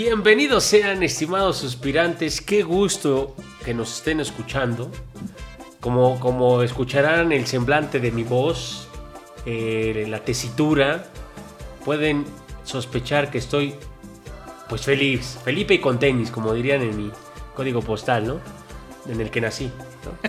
Bienvenidos sean, estimados suspirantes. Qué gusto que nos estén escuchando. Como, como escucharán el semblante de mi voz, eh, la tesitura, pueden sospechar que estoy pues feliz, Felipe y con tenis, como dirían en mi código postal, ¿no? En el que nací.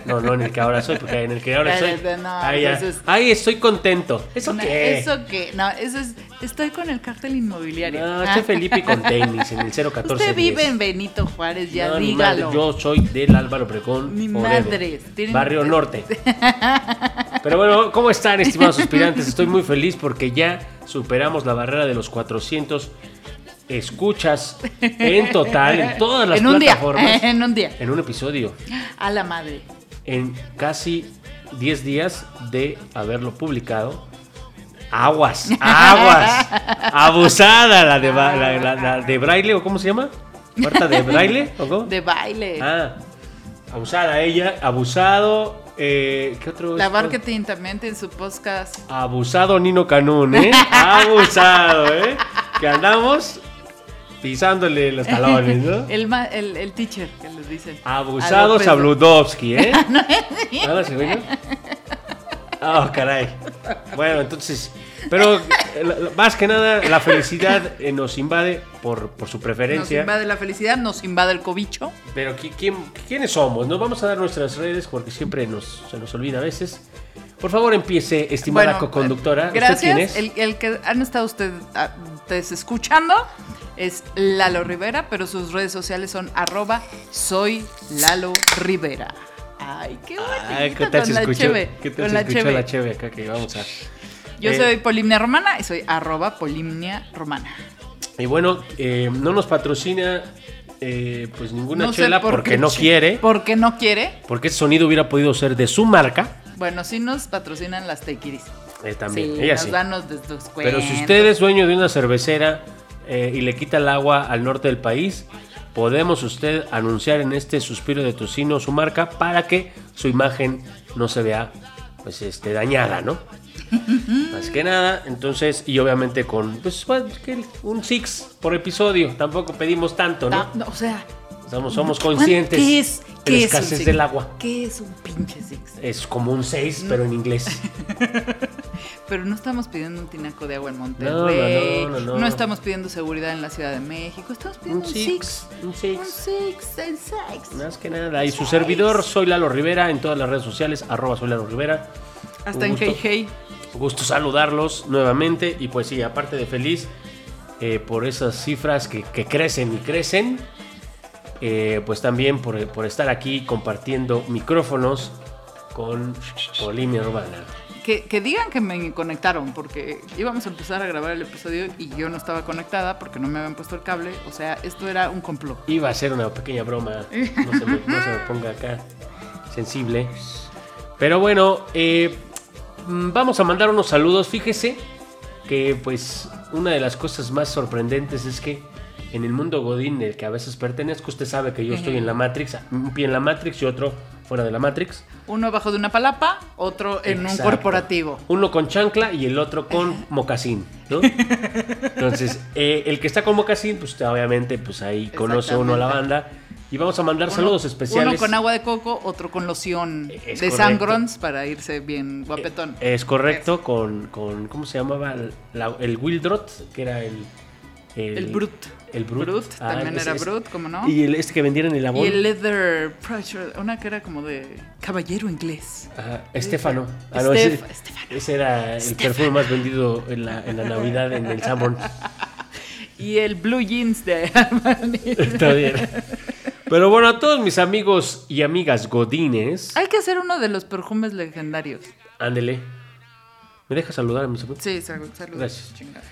No, no, en el que ahora soy, porque en el que ahora soy. No, ahí, ya. entonces- Ay, estoy contento. ¿Eso No, qué? ¿Eso qué? No, eso es. Estoy con el cártel inmobiliario. No, estoy Felipe y con tenis en el 014. Usted vive en Benito Juárez, ya No, ni madre, dígalo. yo soy del Álvaro Precón. Ni madres, tienen- Barrio Norte. Pero bueno, ¿cómo están, estimados suspirantes? Estoy muy feliz porque ya superamos la barrera de los 400 escuchas en total, en todas las en un día. plataformas. En un día. En un episodio. A la madre. En casi 10 días de haberlo publicado. Aguas, aguas. Abusada la de, la, la- la de Braille, ¿o cómo se llama? ¿Marta de Braille? ¿O cómo? De baile. Ah, abusada ella, abusado. Eh, ¿Qué otro? la marketing también tiene su podcast. Abusado Nino Canún, ¿eh? Abusado, ¿eh? Que andamos pisándole los talones, ¿no? El, ma- el, el teacher, que les dicen. Abusado A López. Sabludovsky, ¿eh? ¿Ahora se oye? Ah, caray. Bueno, entonces, pero eh, más que nada la felicidad eh, nos invade por, por su Nos preferencia. invade la felicidad, nos invade el cobicho. Pero ¿qui- quién, ¿quiénes somos? Nos vamos a dar nuestras redes porque siempre nos, se nos olvida a veces. Por favor, empiece, estimada Bueno, co-conductora. ¿Usted Gracias. quién es? El, el que han estado usted- ustedes escuchando es Lalo Rivera, pero sus redes sociales son arroba soy Lalo Rivera. Ay, qué bonito. ¿qué tal con la cheve, ¿Qué tal con la cheve. la cheve acá que vamos a... Yo Eh, soy Polimnia Romana y soy arroba Polimnia Romana. Y bueno, eh, no nos patrocina eh, pues ninguna No chela por porque no quiere. Porque no quiere. Porque ese sonido hubiera podido ser de su marca. Bueno, sí nos patrocinan las tequiris. Eh, también, sí, ella nos sí. dan los descuentos. Pero si usted es dueño de una cervecera eh, y le quita el agua al norte del país, podemos usted anunciar en este suspiro de tocino su marca para que su imagen no se vea pues este dañada, ¿no? Más que nada, entonces, y obviamente con pues un six por episodio, tampoco pedimos tanto, ¿no? No, o sea, Somos, somos ¿cuán- conscientes ¿Qué es? de la ¿Qué es un escasez six? del agua. ¿Qué es un pinche six? Es como un 6, pero en inglés. Pero no estamos pidiendo un tinaco de agua en No, Monterrey. no, no, no, no. estamos pidiendo seguridad en la Ciudad de México. Estamos pidiendo Un un, six, six. un Un six. six, el six. Más que nada. Y su servidor, soy Lalo Rivera, en todas las redes sociales, arroba soy Lalo Rivera. Hasta Un en. Hey Hey. Gusto saludarlos nuevamente. Y pues sí, aparte de feliz eh, por esas cifras que, que crecen y crecen, eh, pues también por, por estar aquí compartiendo micrófonos con Polimia Urbana. Que, que digan que me conectaron, porque íbamos a empezar a grabar el episodio y yo no estaba conectada porque no me habían puesto el cable. O sea, esto era un complot. Iba a ser una pequeña broma, no se me, no se me ponga acá sensible. Pero bueno, eh, mm, vamos a mandar unos saludos. Fíjese que pues una de las cosas más sorprendentes es que en el mundo Godín del que a veces pertenezco, usted sabe que yo estoy en la Matrix, un pie en la Matrix y otro fuera de la Matrix. Uno abajo de una palapa, otro en Exacto. un corporativo. Uno con chancla y el otro con mocasín, ¿no? Entonces, eh, el que está con mocasín, pues obviamente, pues ahí conoce uno a la banda. Y vamos a mandar Uno- saludos especiales. Uno con agua de coco, otro con loción Es de sangrons para irse bien guapetón. Es correcto, con, con ¿cómo se llamaba? La- el Wildrot, que era el... El Brut. El Brut. Brut, Ah, también era es- Brut, ¿cómo no? Y el, este que vendían en el Y labor. el Leather Pressure, una que era como de caballero inglés. Ajá, Estefano. Ah, ese, Estefano. ese era el perfume más vendido en la, en la Navidad en el Sanborn. Y el Blue Jeans de Armani. Está bien. Pero bueno, a todos mis amigos y amigas godines, Hay que hacer uno de los perfumes legendarios. ándele. ¿Me deja saludar a mis amigos? Sí, sal- saludos. Gracias. chingada.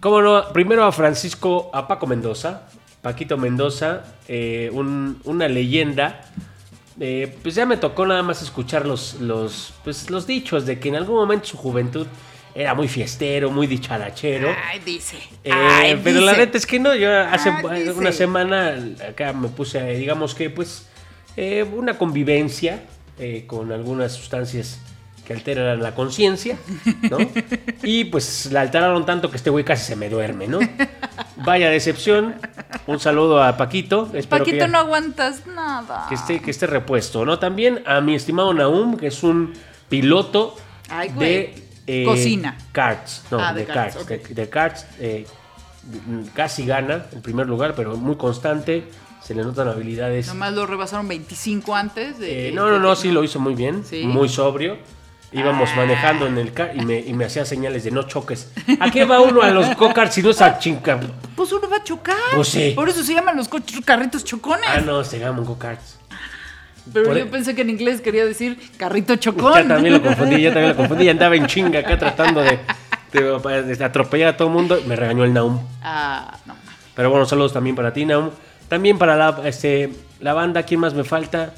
Cómo no, primero a Francisco, a Paco Mendoza, Paquito Mendoza, eh, un- una leyenda. Eh, pues ya me tocó nada más escuchar los, los, pues los dichos de que en algún momento su juventud era muy fiestero, muy dicharachero. Ay, dice. Eh, Ay, pero la neta es que no, yo hace una semana acá me puse, eh, digamos que pues, eh, una convivencia con algunas sustancias que alteran la conciencia, ¿no? y pues la alteraron tanto que este güey casi se me duerme, ¿no? Vaya decepción. Un saludo a Paquito. Espero Paquito, que, ya- no aguantas nada. que esté, que esté repuesto, ¿no? También a mi estimado Naum, que es un piloto Ay, de eh, Cocina. Karts. No, Ah, de, karts, de, de karts. eh, casi gana en primer lugar, pero muy constante. Se le notan habilidades. Nomás lo rebasaron 25 antes de... Eh, no, no, no, sí lo hizo muy bien, Sí. muy sobrio. Íbamos Ah. manejando en el car y me, y me hacía señales de no choques. ¿A qué va uno a los go-karts si no es a chinga? Pues uno va a chocar. Pues sí. Por eso se llaman los carritos chocones. Ah, no, se llaman go-karts. Pero por- yo pensé que en inglés quería decir carrito chocón. Ya también lo confundí, ya también lo confundí. Ya andaba en chinga acá tratando de, de- de atropellar a todo el mundo. Me regañó el Naum. Ah, no. Pero bueno, saludos también para ti, Naum. También para la, este, la banda, ¿quién más me falta?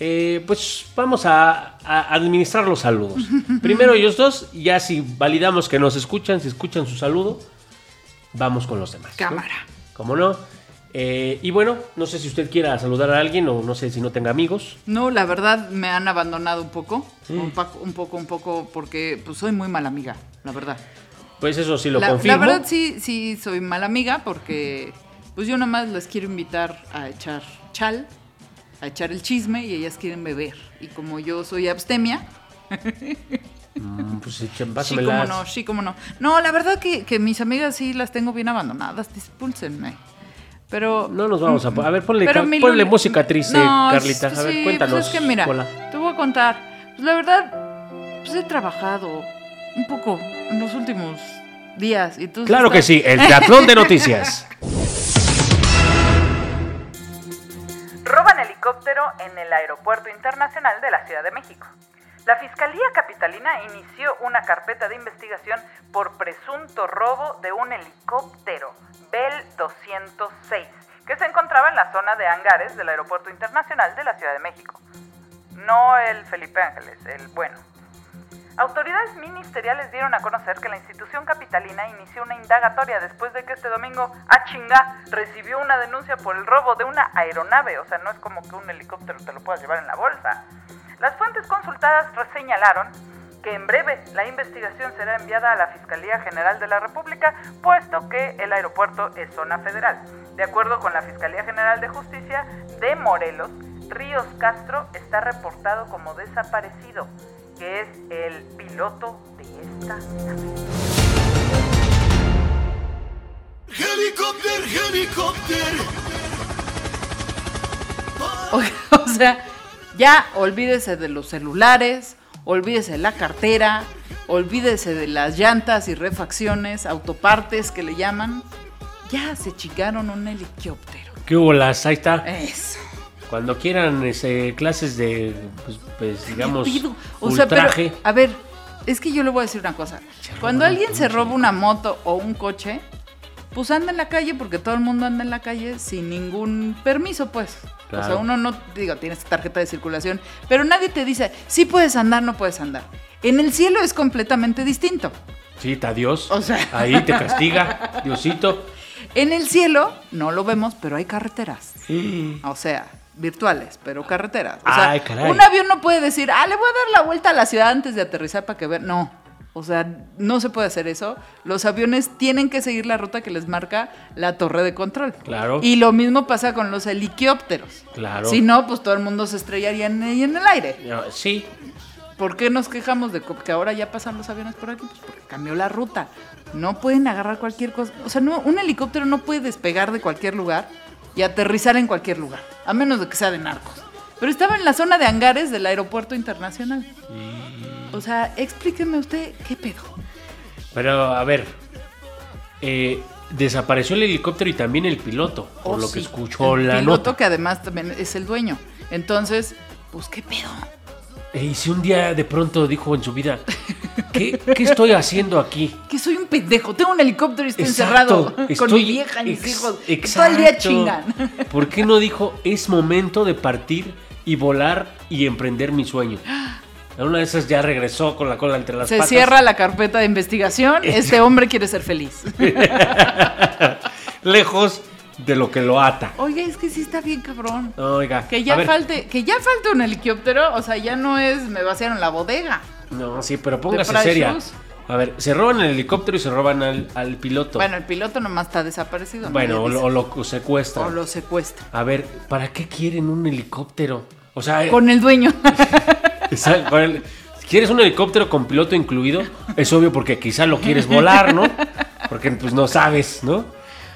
Eh, pues vamos a, a administrar los saludos. Primero ellos dos, ya si validamos que nos escuchan, si escuchan su saludo, vamos con los demás. ¿no? Cámara. ¿Cómo no? Eh, y bueno, no sé si usted quiera saludar a alguien o no sé si no tenga amigos. No, la verdad me han abandonado un poco. Un, pa- un poco, un poco, porque pues soy muy mala amiga, la verdad. Pues eso sí lo la, confirmo. la verdad sí, sí soy mala amiga porque pues yo nomás les quiero invitar a echar chal, a echar el chisme y ellas quieren beber. Y como yo soy abstemia, Mm, pues echa- sí como no, sí como no. No, la verdad que, que mis amigas sí las tengo bien abandonadas, dispúlsenme. Pero No nos vamos a... A ver, ponle, ponle música triste, No, Carlita. A ver, sí, cuéntanos. Pues es que mira, Hola. te voy a contar. Pues la verdad, pues he trabajado un poco en los últimos días. Y Claro que sí, el teatrón de noticias. en el Aeropuerto Internacional de la Ciudad de México. La Fiscalía Capitalina inició una carpeta de investigación por presunto robo de un helicóptero Bell 206 que se encontraba en la zona de hangares del Aeropuerto Internacional de la Ciudad de México. No el Felipe Ángeles, el bueno. Autoridades ministeriales dieron a conocer que la institución capitalina inició una indagatoria después de que este domingo, a chinga, recibió una denuncia por el robo de una aeronave. O sea, no es como que un helicóptero te lo puedas llevar en la bolsa. Las fuentes consultadas señalaron que en breve la investigación será enviada a la Fiscalía General de la República, puesto que el aeropuerto es zona federal. De acuerdo con la Fiscalía General de Justicia de Morelos, Ríos Castro está reportado como desaparecido, que es el piloto de esta nave. Helicóptero, helicóptero. O, o sea, ya olvídese de los celulares, olvídese de la cartera, olvídese de las llantas y refacciones, autopartes que le llaman. Ya se chicaron un helicóptero. ¿Qué hubo las? Ahí está. Eso. Cuando quieran ese, clases de, pues, pues, digamos. O sea, pero, ultraje. a ver, es que yo le voy a decir una cosa. Cuando alguien se roba una moto o un coche, pues anda en la calle porque todo el mundo anda en la calle sin ningún permiso, pues. O sea, Claro. uno no, digo, tienes tarjeta de circulación, pero nadie te dice, sí puedes andar, no puedes andar. En el cielo es completamente distinto. Sí, está Dios. O sea. Ahí te castiga, Diosito. En el cielo no lo vemos, pero hay carreteras. Mm. O sea, virtuales, pero carreteras. O sea, Ay, caray. un avión no puede decir, ah, le voy a dar la vuelta a la ciudad antes de aterrizar para que vean. No. O sea, no se puede hacer eso. Los aviones tienen que seguir la ruta que les marca la torre de control. Claro. Y lo mismo pasa con los helicópteros. Claro. Si no, pues todo el mundo se estrellaría en, en el aire. No, Sí, ¿Por qué nos quejamos de que ahora ya pasan los aviones por aquí? Pues porque cambió la ruta. No pueden agarrar cualquier cosa. O sea, no, un helicóptero no puede despegar de cualquier lugar y aterrizar en cualquier lugar, a menos de que sea de narcos. Pero estaba en la zona de hangares del aeropuerto internacional. O sea, explíqueme usted qué pedo. pero a ver. eh, desapareció el helicóptero y también el piloto, por Oh, lo que escuchó el la piloto nota. que además también es el dueño. Entonces, pues qué pedo. Eh, Y si un día de pronto dijo en su vida, ¿qué, qué estoy haciendo aquí? Que soy un pendejo. Tengo un helicóptero y estoy Exacto, encerrado con estoy- mi vieja y mis ex- hijos. que Todo el día exacto. chingan. ¿Por qué no dijo, es momento de partir y volar y emprender mi sueño? Una de esas ya regresó con la cola entre las Se patas. cierra la carpeta de investigación. Este hombre quiere ser feliz. Lejos de lo que lo ata. Oiga, es que sí está bien cabrón. Oiga, Que ya falte, que ya falte un helicóptero, o sea, ya no es me vaciaron la bodega. No, sí, pero póngase seria. Shoes. A ver, se roban el helicóptero y se roban al, al piloto. Bueno, el piloto nomás está desaparecido. ¿no? Bueno, o lo, o lo secuestran. O lo secuestra. A ver, ¿para qué quieren un helicóptero? O sea, Con el dueño. ¿Quieres un helicóptero con piloto incluido? Es obvio porque quizá lo quieres volar, ¿no? Porque pues no sabes, ¿no?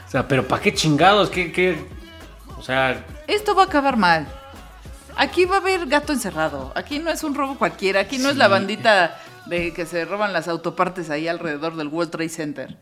O sea, pero ¿para qué chingados? ¿Qué, qué? O sea, Esto va a acabar mal. Aquí va a haber gato encerrado. Aquí no es un robo cualquiera. Aquí no es la bandita de que se roban las autopartes ahí alrededor del World Trade Center.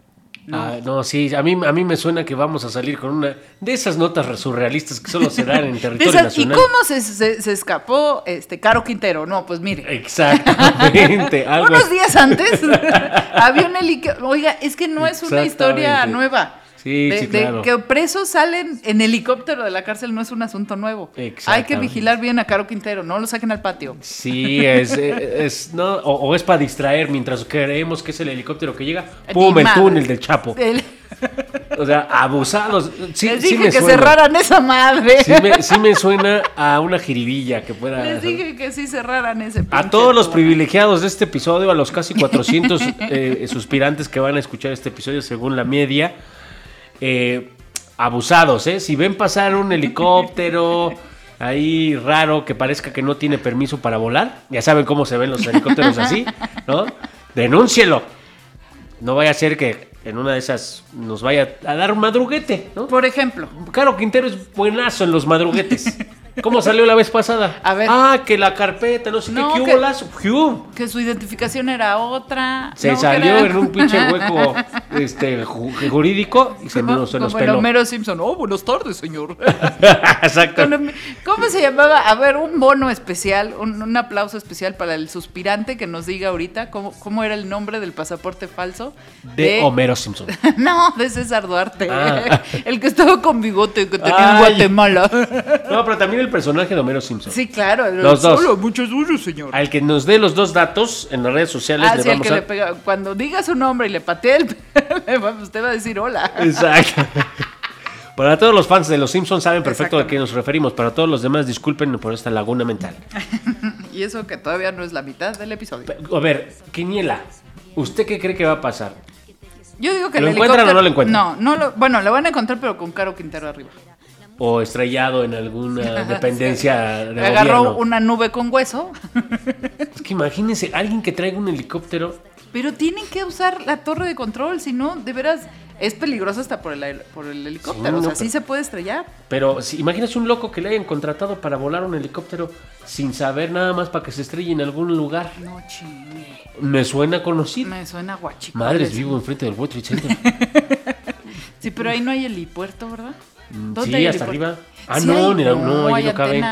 No. ah, no, sí, a mí, a mí me suena que vamos a salir con una de esas notas surrealistas que solo se dan en territorio esas- ¿Y nacional. cómo se, se- se escapó este Caro Quintero? No, pues mire. Exactamente, Unos días antes había un helicóptero. Oiga, es que no es una historia nueva. Sí, de, sí, de claro. que presos salen en helicóptero de la cárcel no es un asunto nuevo. Hay que vigilar bien a Caro Quintero, no lo saquen al patio. Sí, es, es no, o, o es para distraer mientras creemos que es el helicóptero que llega. ¡Pum! El túnel del Chapo. El- O sea, abusados. Sí, les sí dije me que suena. cerraran esa madre. Sí me, sí me suena a una jiribilla que pueda. Les dije que sí cerraran ese A todos los privilegiados de este episodio, a los casi 400 eh, suspirantes que van a escuchar este episodio según la media, eh, abusados, ¿eh? Si ven pasar un helicóptero ahí raro que parezca que no tiene permiso para volar, ya saben cómo se ven los helicópteros así, ¿no? Denúncielo. No vaya a ser que en una de esas nos vaya a dar un madruguete, ¿no? Por ejemplo, Caro Quintero es buenazo en los madruguetes. ¿Cómo salió la vez pasada? A ver. Ah, que la carpeta, no sé No, qué, ¿qué que- que su identificación era otra. Se no, salió era- en un pinche hueco este, ju- jurídico y se nos, se nos Como el. Homero Simpson. Oh, buenas tardes, señor. Exacto. El- ¿Cómo se llamaba? A ver, un bono especial, un, un aplauso especial para el suspirante que nos diga ahorita cómo, cómo era el nombre del pasaporte falso. De Homero Simpson. No, de César Duarte. Ah. El que estaba con bigote que tenía en Ay. Guatemala. No, pero también el personaje de Homero Simpson. Sí, claro. Los dos. Muchas gracias, señor. Al que nos dé los dos datos en las redes sociales Ah, le sí, el que a... le pega. Cuando diga su nombre y le patee el usted va a decir hola. Exacto. Para todos los fans de los Simpsons saben perfecto a qué nos referimos. Para todos los demás, disculpen por esta laguna mental. Y eso que todavía no es la mitad del episodio. A ver, Quiniela, ¿usted qué cree que va a pasar? Yo digo que ¿Lo el encuentran o no lo encuentran? No, no lo, bueno, lo van a encontrar, pero con Caro Quintero arriba. o estrellado en alguna dependencia de Agarró gobierno. una nube con hueso, Es que imagínense, alguien que traiga un helicóptero. Pero tienen que usar la torre de control, si no, de veras, es peligroso hasta por el, por el helicóptero. Sí, o sea, no, sí se puede estrellar. Pero si, imagínense un loco que le hayan contratado para volar un helicóptero sin saber nada más para que se estrelle en algún lugar. No chingue. Me suena conocido. Me suena guachico. Madres, vivo enfrente del World Trade Center. Sí, pero ahí no hay helipuerto, ¿verdad? Mm, ¿Dónde sí, hay hasta arriba. Ah, Sí no, hay- la- no, ahí hay no caben.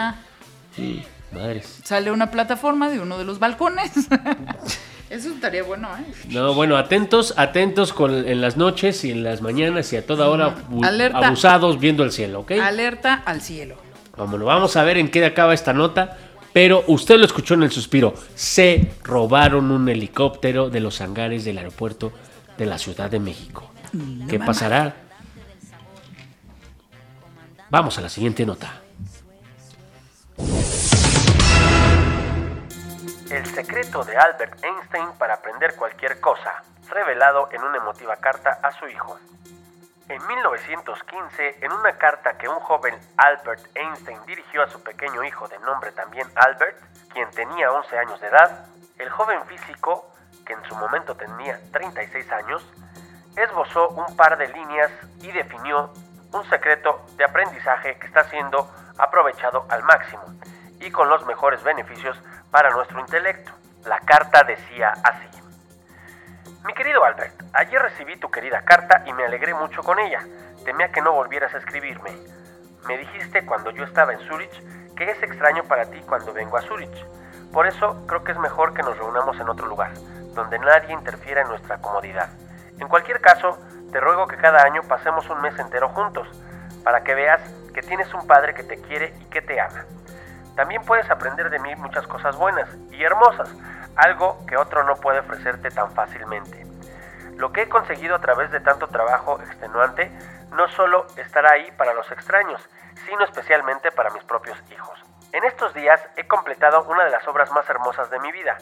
Sí, madres. Sale una plataforma de uno de los balcones. Eso estaría bueno, ¿eh? No, bueno, atentos, atentos con, en las noches y en las mañanas y a toda hora Alerta. abusados viendo el cielo, ¿ok? Alerta al cielo. Vámonos, vamos a ver en qué acaba esta nota. Pero usted lo escuchó en el suspiro. Se robaron un helicóptero de los hangares del aeropuerto de la Ciudad de México. ¿Qué pasará? Vamos a la siguiente nota. El secreto de Albert Einstein para aprender cualquier cosa, revelado en una emotiva carta a su hijo. En 1915, en una carta que un joven Albert Einstein dirigió a su pequeño hijo de nombre también Albert, quien tenía 11 años de edad, el joven físico, que en su momento tenía 36 años, esbozó un par de líneas y definió un secreto de aprendizaje que está siendo aprovechado al máximo y con los mejores beneficios para nuestro intelecto. La carta decía así. Mi querido Albert, ayer recibí tu querida carta y me alegré mucho con ella. Temía que no volvieras a escribirme. Me dijiste cuando yo estaba en Zurich que es extraño para ti cuando vengo a Zurich. Por eso creo que es mejor que nos reunamos en otro lugar, donde nadie interfiera en nuestra comodidad. En cualquier caso, te ruego que cada año pasemos un mes entero juntos, para que veas que tienes un padre que te quiere y que te ama. También puedes aprender de mí muchas cosas buenas y hermosas, algo que otro no puede ofrecerte tan fácilmente. Lo que he conseguido a través de tanto trabajo extenuante no solo estará ahí para los extraños, sino especialmente para mis propios hijos. En estos días he completado una de las obras más hermosas de mi vida.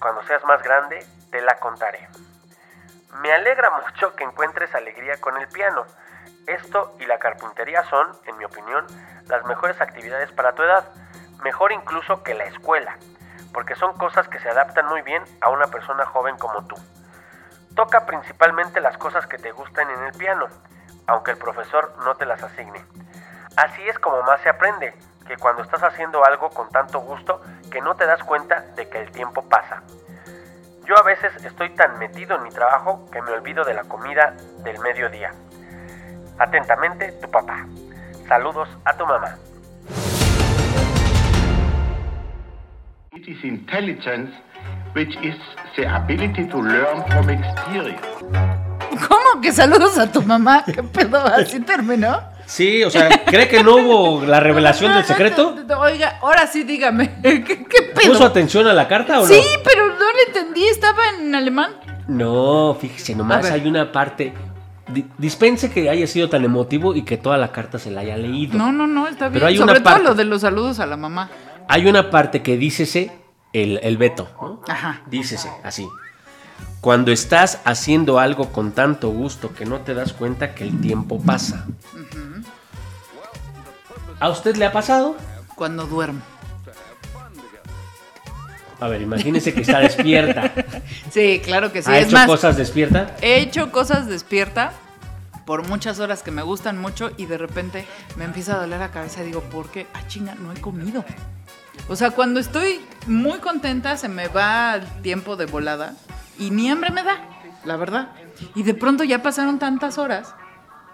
Cuando seas más grande, te la contaré. Me alegra mucho que encuentres alegría con el piano. Esto y la carpintería son, en mi opinión, las mejores actividades para tu edad, mejor incluso que la escuela, porque son cosas que se adaptan muy bien a una persona joven como tú. Toca principalmente las cosas que te gustan en el piano, aunque el profesor no te las asigne. Así es como más se aprende, que cuando estás haciendo algo con tanto gusto que no te das cuenta de que el tiempo pasa. Yo a veces estoy tan metido en mi trabajo que me olvido de la comida del mediodía. Atentamente, tu papá. Saludos a tu mamá. It is intelligence, which is the ability to learn from experience. ¿Cómo que saludos a tu mamá? ¿Qué pedo? ¿Así terminó? Sí, o sea, ¿cree que no hubo la revelación del secreto? Oiga, ahora sí dígame. ¿Qué, qué pedo? ¿Puso atención a la carta o no? Sí, pero no le entendí. Estaba en alemán. No, fíjese, nomás hay una parte. di- dispense que haya sido tan emotivo y que toda la carta se la haya leído. No, no, no, está bien. Pero hay Sobre una todo parte- lo de los saludos a la mamá. Hay una parte que dícese el, el veto. ¿no? Ajá. Dícese así. Cuando estás haciendo algo con tanto gusto que no te das cuenta que el tiempo pasa. ¿A usted le ha pasado? Cuando duermo. A ver, imagínese que está despierta. Sí, claro que sí. ¿Ha es hecho más, cosas despierta? he hecho cosas despierta por muchas horas que me gustan mucho y de repente me empieza a doler la cabeza y digo, ¿por qué? Ah, chinga, no he comido. O sea, cuando estoy muy contenta se me va el tiempo de volada y ni hambre me da, la verdad. Y de pronto ya pasaron tantas horas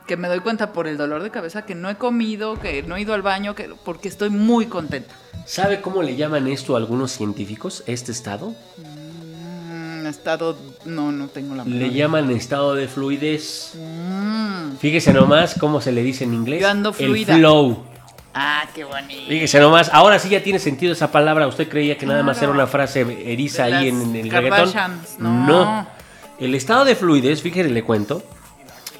que me doy cuenta por el dolor de cabeza que no he comido, que no he ido al baño, que porque estoy muy contenta. ¿Sabe cómo le llaman esto a algunos científicos, este estado? Mm, estado, no, no tengo la Le llaman estado de fluidez. Mm. Fíjese nomás cómo se le dice en inglés. Yo ando fluida. El flow. Ah, qué bonito. Fíjese nomás, ahora sí ya tiene sentido esa palabra. Usted creía que nada más era una frase eriza De ahí en, en el reggaetón. No. El estado de fluidez, fíjese, le cuento,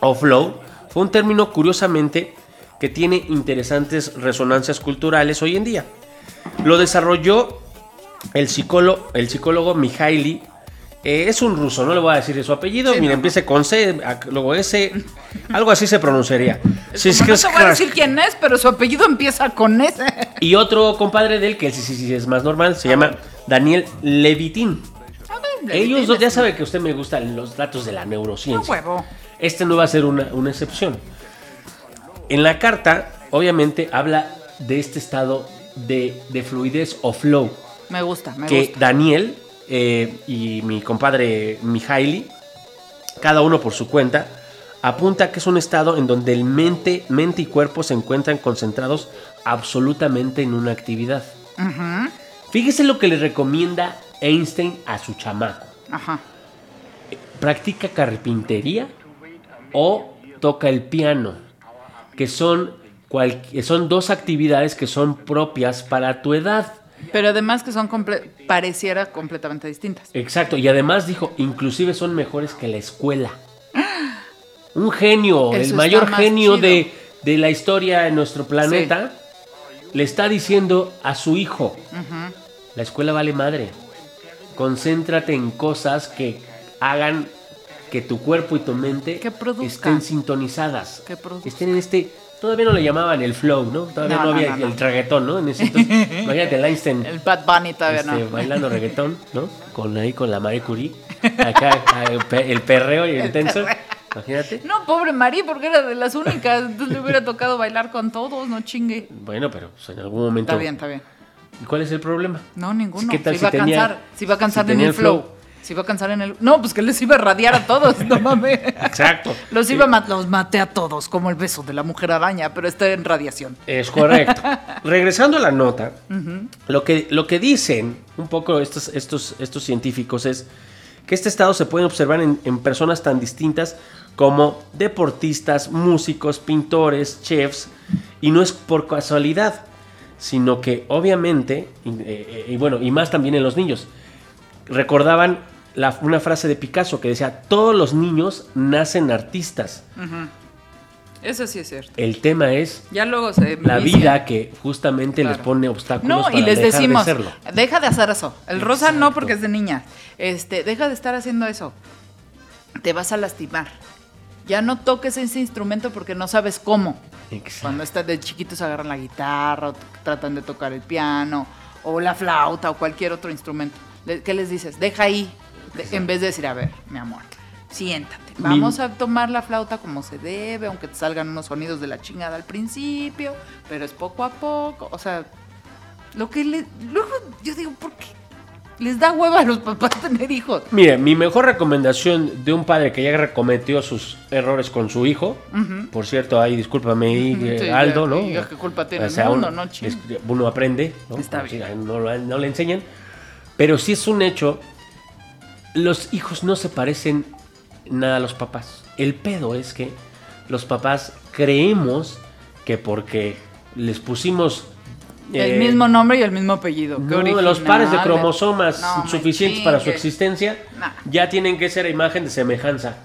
o flow, fue un término curiosamente que tiene interesantes resonancias culturales hoy en día. Lo desarrolló el psicólogo, el psicólogo Mihaly. Eh, es un ruso, no le voy a decir su apellido. Sí, Mira, no. empieza con C, luego S, algo así se pronunciaría. Sí, es Como que no te voy a decir quién es, pero su apellido empieza con ese. Y otro compadre de él, que sí, sí, sí es más normal, se llama Daniel Levitín. Ellos dos, ya sabe que a usted me gustan los datos de la Un neurociencia. huevo. Este no va a ser una, una excepción. En la carta, obviamente, habla de este estado de, de fluidez o flow Me gusta, me que gusta. Daniel eh, y mi compadre Mihaly, cada uno por su cuenta, apunta que es un estado en donde el mente, mente y cuerpo se encuentran concentrados absolutamente en una actividad. Fíjese lo que le recomienda Einstein a su chamaco. Ajá. Practica carpintería o toca el piano, que son, cual- que son dos actividades que son propias para tu edad. Pero además que son comple- pareciera completamente distintas. Exacto, y además dijo, inclusive son mejores que la escuela. Un genio, Eso el mayor genio de, de la historia de nuestro planeta, le está diciendo a su hijo, la escuela vale madre, concéntrate en cosas que hagan que tu cuerpo y tu mente estén sintonizadas, estén en este... Todavía no le llamaban el flow, ¿no? Todavía no, No, no, había no, el reggaetón, ¿no? En ese entonces, imagínate el Einstein El Bad Bunny todavía este, no. bailando reggaetón, ¿no? Con ahí con la Marie Curie. Acá el pe- el perreo y el intenso. Imagínate. No, pobre Marí, porque era de las únicas. Entonces le hubiera tocado bailar con todos, no chingue. Bueno, pero pues, en algún momento. Está bien, está bien. ¿Y cuál es el problema? No, ninguno. ¿Qué tal si a tenía- cansar. Se iba a cansar si el el flow. flow? Se iba a cansar en el. No, pues que les iba a radiar a todos, no mames. Exacto. Los Sí. iba a ma- los maté a todos, como el beso de la mujer araña, pero está en radiación. Es correcto. Regresando a la nota, lo, que, lo que dicen un poco estos, estos, estos científicos es que este estado se puede observar en, en personas tan distintas como deportistas, músicos, pintores, chefs, y no es por casualidad, sino que obviamente, y, eh, eh, y bueno, y más también en los niños, recordaban la- una frase de Picasso que decía, todos los niños nacen artistas. Eso sí es cierto. El tema es Ya luego se. la vida que justamente les pone obstáculos No, para y les dejar decimos, de serlo. deja de hacer eso. El rosa no porque es de niña. Este, deja de estar haciendo eso. te vas a lastimar. Ya no toques ese instrumento porque no sabes cómo. Exacto. Cuando están de chiquitos agarran la guitarra, o tratan de tocar el piano, o la flauta, o cualquier otro instrumento. ¿Qué les dices? Deja ahí, de- en vez de decir, a ver, mi amor, siéntate. Mi- Vamos a tomar la flauta como se debe, aunque te salgan unos sonidos de la chingada al principio, pero es poco a poco. O sea, lo que le... Luego yo digo, ¿por qué les da hueva a los papás tener hijos? Mire, mi mejor recomendación de un padre que ya recometió sus errores con su hijo, por cierto, ahí discúlpame eh, sí, Aldo, ya, ¿no? ya qué culpa tiene el mundo, uno, ¿no? Es- uno aprende, ¿no? Está Como bien. si no, no le enseñan, pero sí es un hecho, los hijos no se parecen nada a los papás. El pedo es que los papás creemos que porque les pusimos... El eh, mismo nombre y el mismo apellido. Los pares de cromosomas No, suficientes para su existencia Nah. ya tienen que ser imagen de semejanza.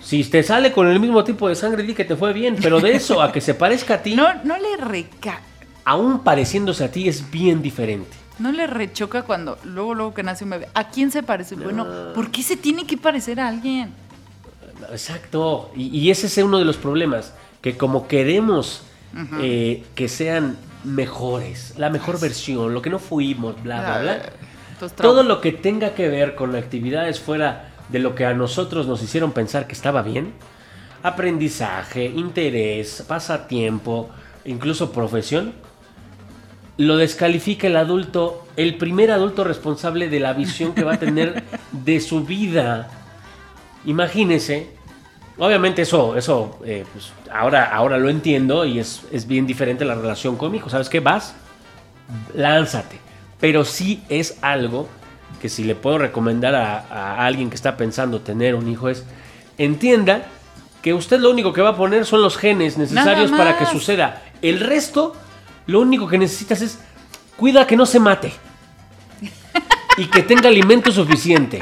Si te sale con el mismo tipo de sangre, di que te fue bien, pero de eso a que se parezca a ti, No, no le reca... aún pareciéndose a ti, es bien diferente. No le rechoca cuando luego, luego que nace un bebé. ¿A quién se parece? Bueno, ¿por qué se tiene que parecer a alguien? Exacto, y, y ese es uno de los problemas, que como queremos eh, que sean mejores, la mejor versión, lo que no fuimos, bla, bla, bla. Entonces, Todo lo que tenga que ver con actividades fuera de lo que a nosotros nos hicieron pensar que estaba bien, aprendizaje, interés, pasatiempo, incluso profesión, lo descalifica el adulto, el primer adulto responsable de la visión que va a tener de su vida. Imagínese, obviamente eso, eso eh, pues, ahora, ahora lo entiendo y es, es bien diferente la relación con mi hijo. ¿Sabes qué? Vas, lánzate. Pero sí es algo que si le puedo recomendar a, a alguien que está pensando tener un hijo es entienda que usted lo único que va a poner son los genes necesarios para que suceda. El resto, lo único que necesitas es cuida que no se mate y que tenga alimento suficiente.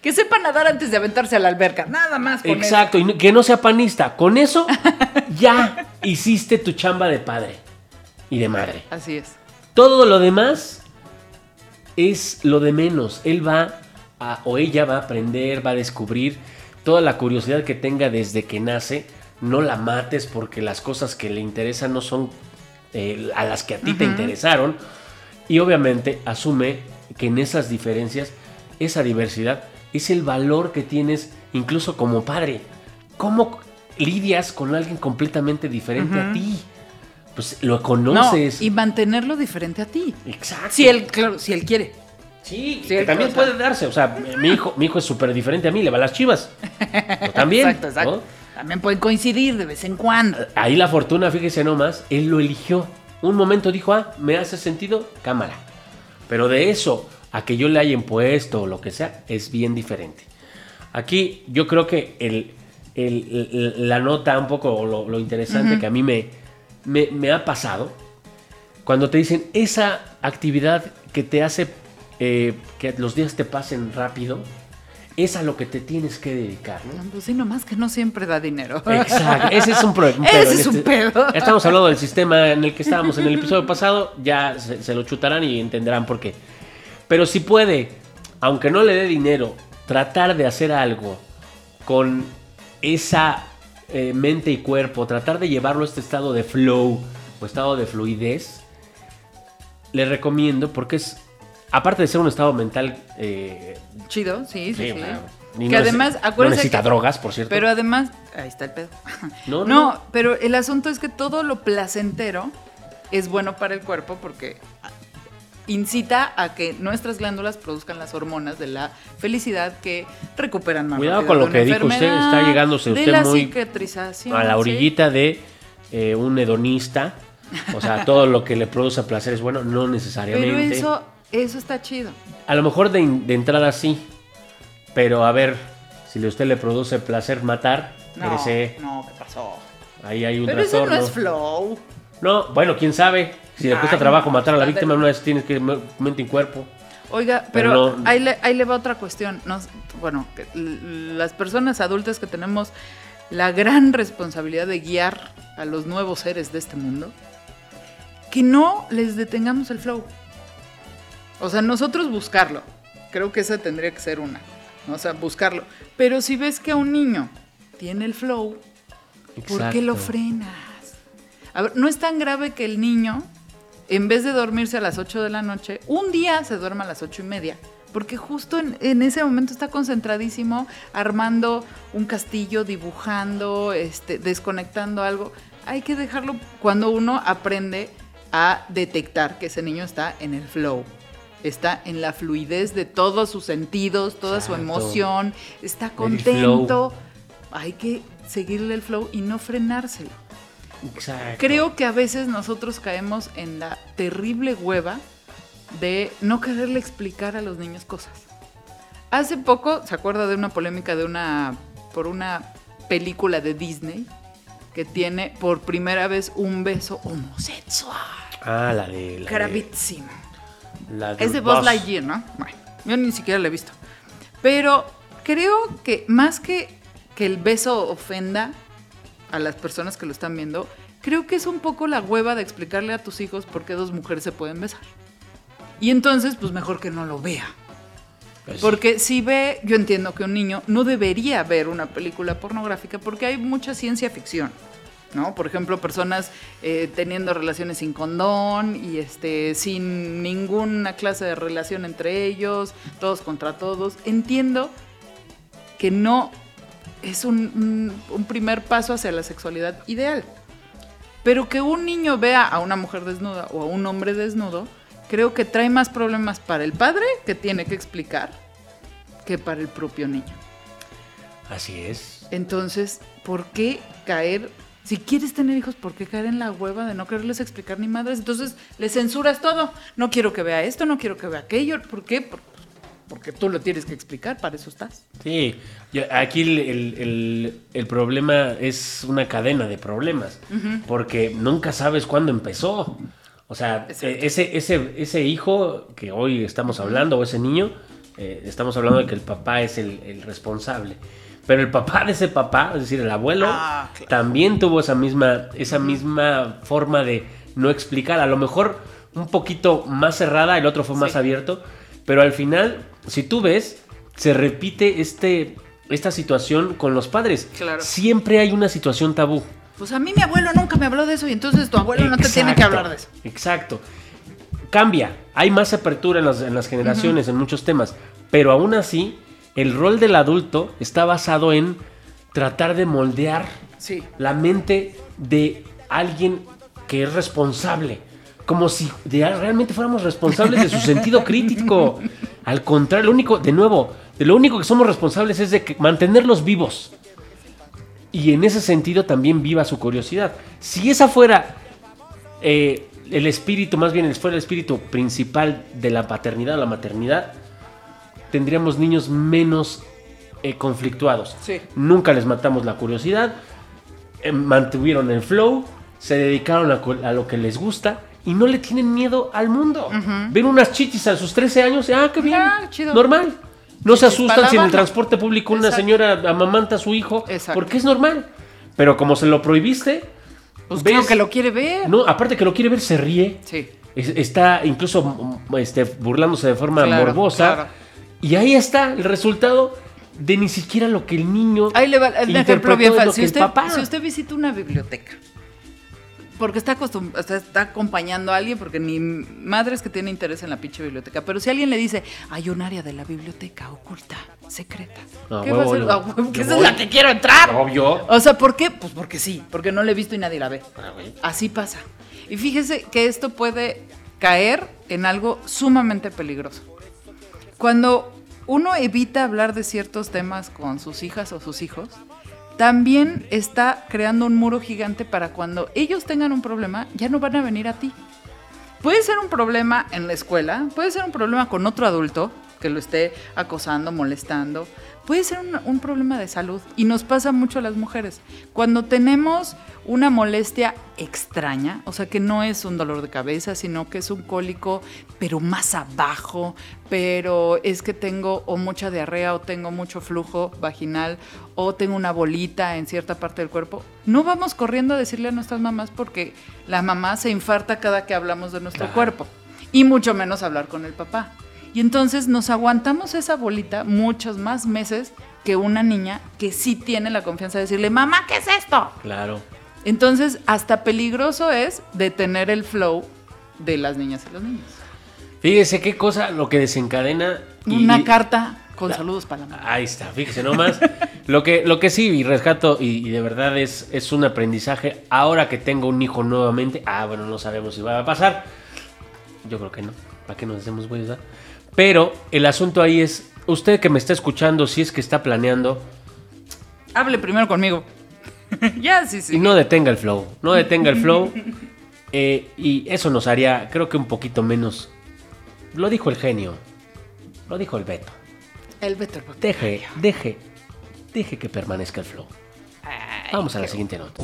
Que sepa nadar antes de aventarse a la alberca. Nada más con Exacto, y que no sea panista. Con eso ya hiciste tu chamba de padre y de madre. Así es. Todo lo demás es lo de menos. Él va a, o ella va a aprender, va a descubrir toda la curiosidad que tenga desde que nace. No la mates porque las cosas que le interesan no son eh, a las que a ti te interesaron. Y obviamente asume que en esas diferencias, esa diversidad es el valor que tienes incluso como padre. ¿Cómo lidias con alguien completamente diferente a ti? Pues lo No, conoces. y mantenerlo diferente a ti. Exacto. Si él, claro, si él quiere. Sí, Sí, que también puede darse. O sea, mi hijo, mi hijo es súper diferente a mí, le va a las chivas. Yo también. Exacto, exacto. ¿no? También pueden coincidir de vez en cuando. Ahí la fortuna, fíjese nomás, él lo eligió. Un momento dijo, ah, me hace sentido, cámara. Pero de eso a que yo le haya impuesto o lo que sea, es bien diferente. Aquí yo creo que el, el- el- la nota un poco, o lo, lo interesante que a mí me, me, me ha pasado, cuando te dicen esa actividad que te hace eh, que los días te pasen rápido, es a lo que te tienes que dedicar. ¿no? Pues sí, nomás que no siempre da dinero. Exacto, ese es un, pro- un Ese pedo. es un pedo. Estamos hablando del sistema en el que estábamos en el episodio pasado, ya se, se lo chutarán y entenderán por qué. Pero si puede, aunque no le dé dinero, tratar de hacer algo con esa eh, mente y cuerpo, tratar de llevarlo a este estado de flow o estado de fluidez, le recomiendo porque es, aparte de ser un estado mental eh, Chido, sí, sí, Sí, sí. y que no además, no necesita que- drogas, por cierto. Pero además, ahí está el pedo. No, No, no. pero el asunto es que todo lo placentero es bueno para el cuerpo porque incita a que nuestras glándulas produzcan las hormonas de la felicidad que recuperan más Cuidado con lo que dijo usted, está llegándose usted la muy a la ¿sí? orillita de eh, un hedonista. O sea, todo lo que le produce placer es bueno, no necesariamente. Pero eso, eso está chido. A lo mejor de, de entrada sí. Pero a ver, si a usted le produce placer matar, No, ese, no, ¿qué pasó? ahí hay un Pero eso no es flow. No, bueno, quién sabe. Si le cuesta Ay, trabajo no, matar a la víctima, de- una vez tienes que me- mente y cuerpo. Oiga, Pero pero, no- ahí, le, ahí le va otra cuestión. Nos- bueno, que las personas adultas que tenemos la gran responsabilidad de guiar a los nuevos seres de este mundo, que no les detengamos el flow. O sea, nosotros buscarlo. Creo que esa tendría que ser una. O sea, buscarlo. Pero si ves que a un niño tiene el flow, ¿por qué lo frenas? A ver, no es tan grave que el niño, en vez de dormirse a las 8 de la noche, un día se duerma a las ocho y media. Porque justo en, en ese momento está concentradísimo armando un castillo, dibujando, este, desconectando algo. Hay que dejarlo cuando uno aprende a detectar que ese niño está en el flow. Está en la fluidez de todos sus sentidos, toda su emoción, está contento. Hay que seguirle el flow y no frenárselo. Exacto. Creo que a veces nosotros caemos en la terrible hueva de no quererle explicar a los niños cosas. Hace poco, ¿se acuerda de una polémica de una por una película de Disney que tiene por primera vez un beso homosexual? Ah, la de. La Gravísimo. de, la de Es de Buzz Lightyear, ¿no? Bueno, yo ni siquiera la he visto. Pero creo que más que que el beso ofenda a las personas que lo están viendo, creo que es un poco la hueva de explicarle a tus hijos por qué dos mujeres se pueden besar. Y entonces, pues mejor que no lo vea. Pues. Porque si ve, yo entiendo que un niño no debería ver una película pornográfica porque hay mucha ciencia ficción. ¿No? Por ejemplo, personas eh, teniendo relaciones sin condón y este, sin ninguna clase de relación entre ellos, todos contra todos. Entiendo que no es un, un- un primer paso hacia la sexualidad ideal. Pero que un niño vea a una mujer desnuda o a un hombre desnudo, creo que trae más problemas para el padre que tiene que explicar que para el propio niño. Así es. Entonces, ¿por qué caer? Si quieres tener hijos, ¿por qué caer en la hueva de no quererles explicar ni madres? Entonces, le censuras todo. No quiero que vea esto, no quiero que vea aquello. ¿Por qué? Por- porque tú lo tienes que explicar, para eso estás. Sí, yo- aquí el, el- el- el problema es una cadena de problemas, porque nunca sabes cuándo empezó. O sea, eh, ese, ese, ese hijo que hoy estamos hablando, o ese niño, eh, estamos hablando de que el papá es el, el responsable. Pero el papá de ese papá, es decir, el abuelo, Ah, claro. también tuvo esa misma, esa misma forma de no explicar. A lo mejor un poquito más cerrada, el otro fue más Sí. abierto. Pero al final, si tú ves, se repite este, esta situación con los padres. Claro. Siempre hay una situación tabú. Pues a mí mi abuelo nunca me habló de eso y entonces tu abuelo no te tiene que Exacto, hablar de eso. Exacto. Cambia. Hay más apertura en las, en las generaciones, en muchos temas. Pero aún así, el rol del adulto está basado en tratar de moldear Sí. la mente de alguien que es responsable. Como si de- realmente fuéramos responsables de su sentido crítico. Al contrario, lo único, de nuevo, de lo único que somos responsables es de que- mantenerlos vivos. Y en ese sentido también viva su curiosidad. Si esa fuera eh, el espíritu, más bien fuera el espíritu principal de la paternidad o la maternidad, tendríamos niños menos eh, conflictuados. Sí. Nunca les matamos la curiosidad, eh, mantuvieron el flow, se dedicaron a, lo que les gusta y no le tienen miedo al mundo. Ven unas chichis a sus 13 años ah, qué bien, Ah, chido. normal. No se asustan si en el transporte público una Exacto. señora amamanta a su hijo, Exacto. porque es normal. Pero como se lo prohibiste, Pues ves- creo que lo quiere ver. no, aparte que lo quiere ver, se ríe. Sí. Es- está incluso mm, este, burlándose de forma Claro, morbosa. claro. Y ahí está el resultado de ni siquiera lo que el niño. Ahí le va el ejemplo bien fácil. Si usted, papá. si usted visita una biblioteca, porque está, acostum- o sea, está acompañando a alguien, porque ni madre es que tiene interés en la pinche biblioteca, pero si alguien le dice, hay un área de la biblioteca oculta, secreta, A ¿qué huevo, va a hacer? yo- A huevo, que yo esa es la que quiero entrar. Obvio. O sea, ¿por qué? Pues porque sí, porque no la he visto y nadie la ve. Ah. Así pasa. Y fíjese que esto puede caer en algo sumamente peligroso. Cuando uno evita hablar de ciertos temas con sus hijas o sus hijos, también está creando un muro gigante para cuando ellos tengan un problema, ya no van a venir a ti. Puede ser un problema en la escuela, puede ser un problema con otro adulto que lo esté acosando, molestando, puede ser un, un problema de salud y nos pasa mucho a las mujeres. Cuando tenemos una molestia extraña, o sea que no es un dolor de cabeza, sino que es un cólico, pero más abajo, pero es que tengo o mucha diarrea o tengo mucho flujo vaginal o tengo una bolita en cierta parte del cuerpo, no vamos corriendo a decirle a nuestras mamás porque la mamá se infarta cada que hablamos de nuestro Claro. cuerpo y mucho menos hablar con el papá. Y entonces nos aguantamos esa bolita muchos más meses que una niña que sí tiene la confianza de decirle, mamá, ¿qué es esto? Claro. Entonces, hasta peligroso es detener el flow de las niñas y los niños. Fíjese qué cosa lo que desencadena. y- Una carta con saludos para la mamá. Ahí está, fíjese nomás. lo, que, lo que sí, y rescato, y, y de verdad es, es un aprendizaje. Ahora que tengo un hijo nuevamente, ah, bueno, no sabemos si va a pasar. Yo creo que no. ¿Para qué nos hacemos güeyes? Pero el asunto ahí es, usted que me está escuchando, si es que está planeando, Hable primero conmigo. ya, sí, sí. y no detenga el flow, no detenga el flow. eh, y eso nos haría, creo que un poquito menos. Lo dijo el genio, lo dijo el Beto. El Better Book. Deje, deje, deje que permanezca el flow. Vamos a la siguiente nota.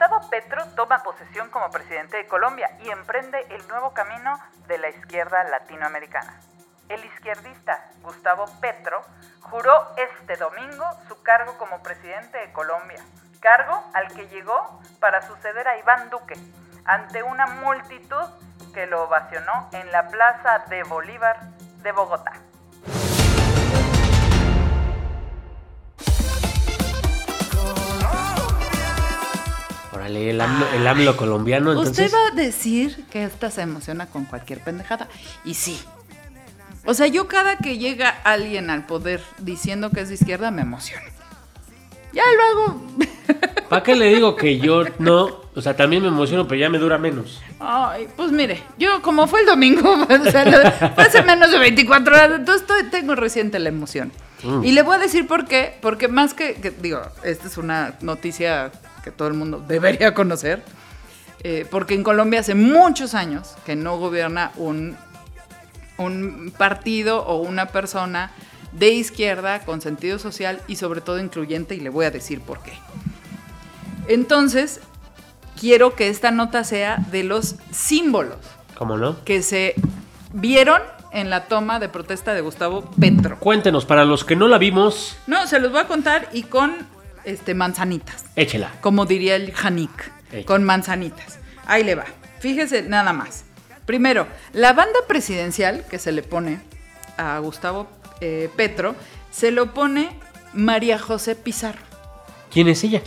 Gustavo Petro toma posesión como presidente de Colombia y emprende el nuevo camino de la izquierda latinoamericana. El izquierdista Gustavo Petro juró este domingo su cargo como presidente de Colombia, cargo al que llegó para suceder a Iván Duque, ante una multitud que lo ovacionó en la Plaza de Bolívar de Bogotá. El AMLO, el AMLO colombiano, entonces. Usted va a decir que esta se emociona con cualquier pendejada. Y sí. O sea, yo cada que llega alguien al poder diciendo que es de izquierda, me emociono. Ya luego. ¿Para qué le digo que yo no? O sea, también me emociono, pero ya me dura menos. Ay, pues mire, yo como fue el domingo, o sea, fue hace menos de 24 horas, entonces estoy- tengo reciente la emoción. Mm. Y le voy a decir por qué, porque más que, que- digo, esta es una noticia que todo el mundo debería conocer, eh, porque en Colombia hace muchos años que no gobierna un, un partido o una persona de izquierda con sentido social y sobre todo incluyente, y le voy a decir por qué. Entonces, quiero que esta nota sea de los símbolos ¿Cómo no? que se vieron en la toma de protesta de Gustavo Petro. Cuéntenos, para los que no la vimos, No, se los voy a contar y con este manzanitas, échela. como diría el Hanik, Ey. con manzanitas. Ahí le va. Fíjese nada más. Primero, la banda presidencial que se le pone a Gustavo eh, Petro, se lo pone María José Pizarro. ¿Quién es ella?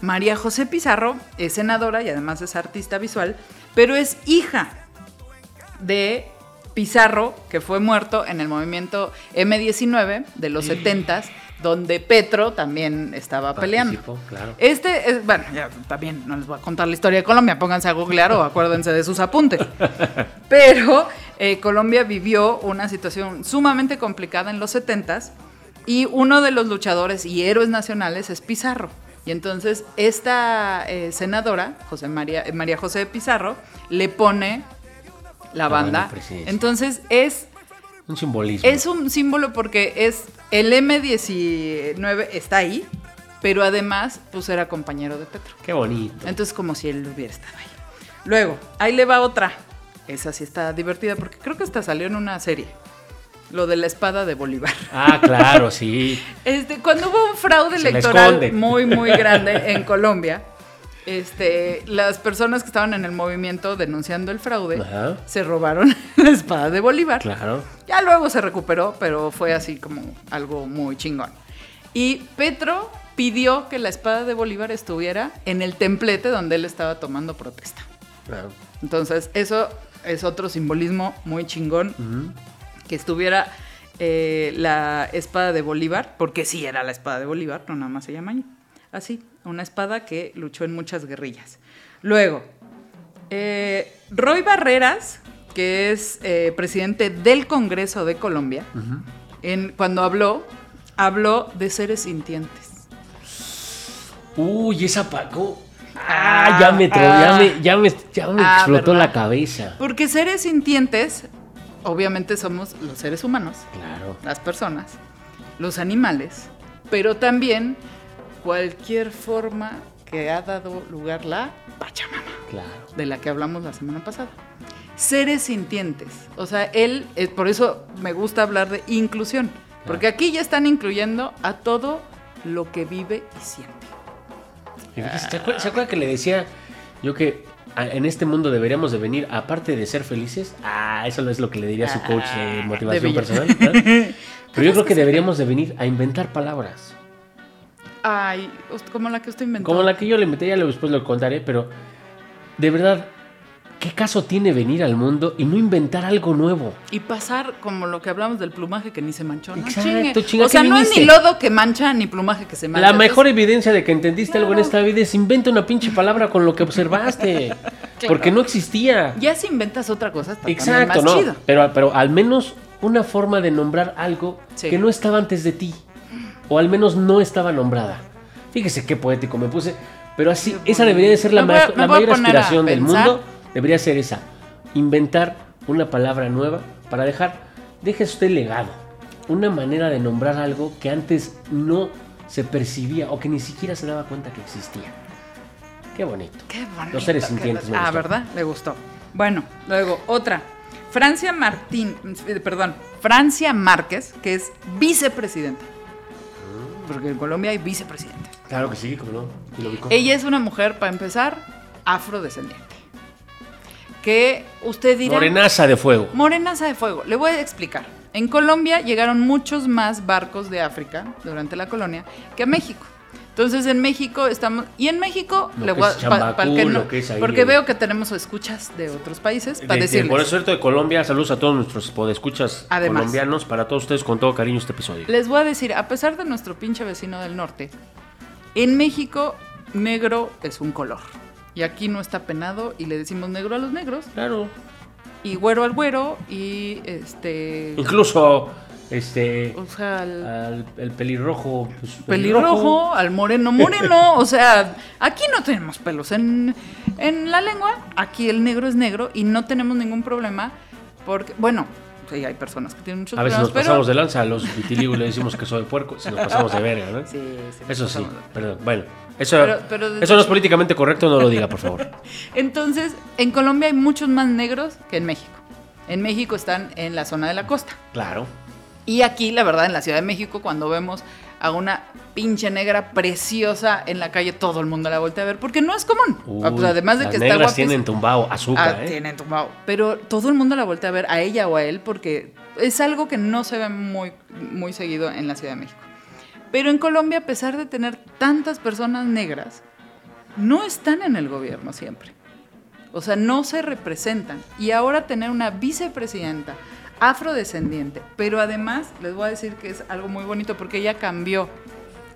María José Pizarro es senadora y además es artista visual, pero es hija de Pizarro, que fue muerto en el movimiento M19 de los 70s, donde Petro también estaba peleando. Claro. Este, es, bueno, ya también no les voy a contar la historia de Colombia, pónganse a googlear o acuérdense de sus apuntes. Pero eh, Colombia vivió una situación sumamente complicada en los 70s y uno de los luchadores y héroes nacionales es Pizarro. Y entonces esta eh, senadora, José María, eh, María José Pizarro, le pone la banda. Entonces es Un simbolismo. es un símbolo porque es el M19 está ahí, pero además pues era compañero de Petro. Qué bonito. Entonces como si él hubiera estado ahí. Luego, ahí le va otra. Esa sí está divertida porque creo que hasta salió en una serie. Lo de la espada de Bolívar. Ah, claro, sí. Este, cuando hubo un fraude Se electoral muy, muy grande en Colombia, este, las personas que estaban en el movimiento denunciando el fraude Ajá. se robaron la espada de Bolívar. Claro. Ya luego se recuperó, pero fue así como algo muy chingón. Y Petro pidió que la espada de Bolívar estuviera en el templete donde él estaba tomando protesta. claro. Entonces, eso es otro simbolismo muy chingón, que estuviera eh, la espada de Bolívar, porque sí era la espada de Bolívar, no nada más se llama así, una espada que luchó en muchas guerrillas. Luego, eh, Roy Barreras, que es eh, presidente del Congreso de Colombia, en, cuando habló, habló de seres sintientes. Uy, esa Paco. Ah, ya me, tro- ya ah. me, ya me, ya me Ah, explotó ¿verdad? la cabeza. Porque seres sintientes, obviamente somos los seres humanos, Claro. las personas, los animales, pero también cualquier forma que ha dado lugar la Pachamama, Claro. de la que hablamos la semana pasada. Seres sintientes. O sea, él, eh, por eso me gusta hablar de inclusión, porque aquí ya están incluyendo a todo lo que vive y siente. ¿Se acuerda, se acuerda que le decía yo que en este mundo deberíamos de venir, aparte de ser felices, ah, eso es lo que le diría a su coach de Ah, motivación de personal. ¿no? Pero yo creo que deberíamos de venir a inventar palabras. Ay, como la que usted inventó. Como la que yo le metí, ya después lo contaré, pero de verdad, ¿qué caso tiene venir al mundo y no inventar algo nuevo? Y pasar como lo que hablamos del plumaje que ni se manchó. No Exacto, chinga, o sea, ¿qué no es ni viniste? lodo que mancha ni plumaje que se mancha. La mejor Entonces, evidencia de que entendiste algo en Claro. esta vida es inventa una pinche palabra con lo que observaste. Porque no existía. Ya si inventas otra cosa, está Exacto, más no. chido. Pero, pero al menos una forma de nombrar algo Sí. que no estaba antes de ti. O al menos no estaba nombrada. Fíjese qué poético me puse. Pero así, esa debería de ser la, voy ma- mayor aspiración del mundo. Debería ser esa. Inventar una palabra nueva para dejar, deje usted legado. Una manera de nombrar algo que antes no se percibía o que ni siquiera se daba cuenta que existía. Qué bonito. Qué bonito. Los seres sintientes me Ah. ¿verdad? Le gustó. Bueno, luego otra. Francia Martín, eh, perdón, Francia Márquez, que es vicepresidenta. Porque en Colombia hay vicepresidente. Claro que sí, como no. Y lo. Ella es una mujer, para empezar, afrodescendiente. Que usted dirá... Morenaza de fuego. Morenaza de fuego. Le voy a explicar. En Colombia llegaron muchos más barcos de África durante la colonia que a México. Entonces en México estamos y en México Lo le que voy a pa- pa'l que no- lo que es ahí porque veo que tenemos escuchas de otros países para De- de- decirles. por eso, de Colombia, saludos a todos nuestros podescuchas Además. colombianos. Para todos ustedes, con todo cariño, este episodio. Les voy a decir, a pesar de nuestro pinche vecino del norte, en México negro es un color. Y aquí no está penado y le decimos negro a los negros Claro. y güero al güero y este Incluso, este. o sea, al- al- el pelirrojo. pues, pelirrojo, al moreno moreno, o sea, aquí no tenemos pelos en, en la lengua, aquí el negro es negro y no tenemos ningún problema porque, bueno, sí, hay personas que tienen muchos A veces problemas, nos pasamos de lanza a los vitiligo y le decimos que soy de puerco. Si nos pasamos de verga, ¿no? Sí, sí, Eso sí, de- perdón. Bueno, eso, Pero- eso no es políticamente correcto, no lo diga, por favor. Entonces, en Colombia hay muchos más negros que en México. En México están en la zona de la costa. Claro. Y aquí, la verdad, en la Ciudad de México, cuando vemos a una pinche negra preciosa en la calle, todo el mundo la voltea a ver, porque no es común. Uy, pues, además de las que está negras guapísima. tienen tumbado azúcar, Ah, ¿eh? tienen tumbado. Pero todo el mundo la voltea a ver, a ella o a él, porque es algo que no se ve muy, muy seguido en la Ciudad de México. Pero en Colombia, a pesar de tener tantas personas negras, no están en el gobierno siempre. O sea, no se representan. Y ahora tener una vicepresidenta afrodescendiente, pero además les voy a decir que es algo muy bonito porque ella cambió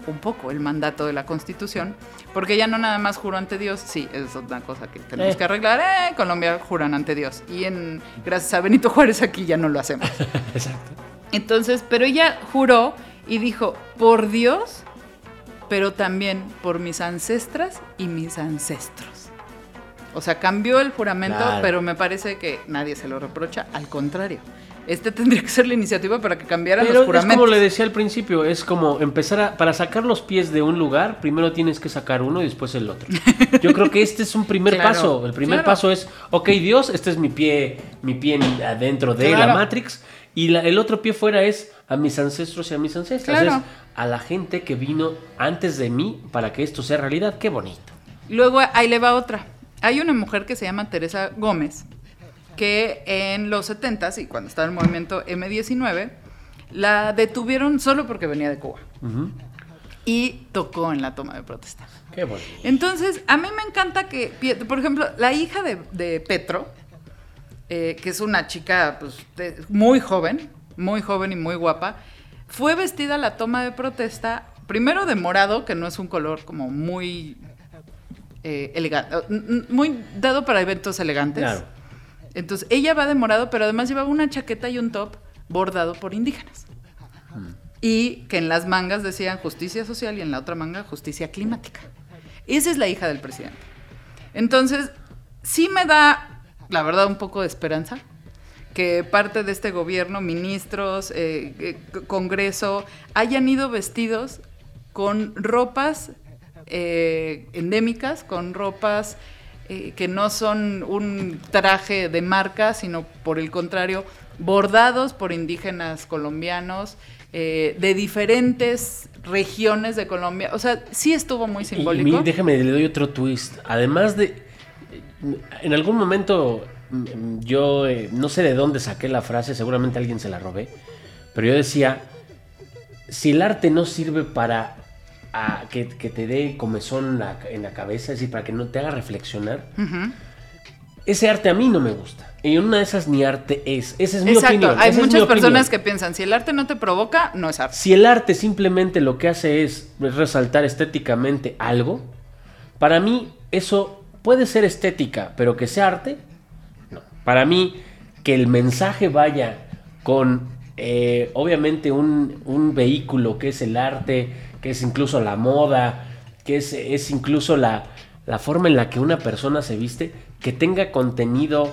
un poco el mandato de la Constitución, porque ella no nada más juró ante Dios, sí, es una cosa que tenemos Eh. que arreglar, eh, Colombia juran ante Dios, y en, gracias a Benito Juárez aquí ya no lo hacemos. Exacto. Entonces, pero ella juró y dijo, por Dios, pero también por mis ancestras y mis ancestros. O sea, cambió el juramento, Claro. pero me parece que nadie se lo reprocha, al contrario. Este tendría que ser la iniciativa para que cambiaran Pero los es como le decía al principio, es como empezar a, para sacar los pies de un lugar, primero tienes que sacar uno y después el otro. Yo creo que este es un primer Claro, paso. El primer claro. paso es, ok Dios, este es mi pie, mi pie en- adentro de Claro. la Matrix. Y la- el otro pie fuera es a mis ancestros y a mis ancestras. Es a la gente que vino antes de mí para que esto sea realidad. Qué bonito. Luego ahí le va otra. Hay una mujer que se llama Teresa Gómez, que en los 70s y cuando estaba el movimiento M19, la detuvieron solo porque venía de Cuba. Y tocó en la toma de protesta. Qué bonito. Entonces, a mí me encanta que, por ejemplo, la hija de, de Petro, eh, que es una chica pues, de- muy joven, muy joven y muy guapa, fue vestida a la toma de protesta, primero de morado, que no es un color como muy elegante, muy dado para eventos elegantes. Claro. Entonces, ella va de morado, pero además llevaba una chaqueta y un top bordado por indígenas. Y que en las mangas decían justicia social y en la otra manga justicia climática. Esa es la hija del presidente. Entonces, sí me da, la verdad, un poco de esperanza que parte de este gobierno, ministros, eh, eh, Congreso, hayan ido vestidos con ropas eh, endémicas, con ropas eh, que no son un traje de marca, sino por el contrario, bordados por indígenas colombianos eh, de diferentes regiones de Colombia. O sea, sí estuvo muy Y- simbólico. Y, mi- déjame, le doy otro twist. Además de. En algún momento mm, yo eh, no sé de dónde saqué la frase, seguramente alguien se la robé, pero yo decía, si el arte no sirve para que, que te dé comezón en la, en la cabeza, es decir, para que no te haga reflexionar, ese arte a mí no me gusta. Y una de esas ni arte es. Esa es mi Exacto. opinión. Hay esa muchas personas opinión. que piensan, si el arte no te provoca, no es arte. Si el arte simplemente lo que hace es resaltar estéticamente algo, para mí eso puede ser estética, pero que sea arte, no. Para mí, que el mensaje vaya con, eh, obviamente, un, un vehículo que es el arte, que es incluso la moda, que es, es incluso la, la forma en la que una persona se viste, que tenga contenido,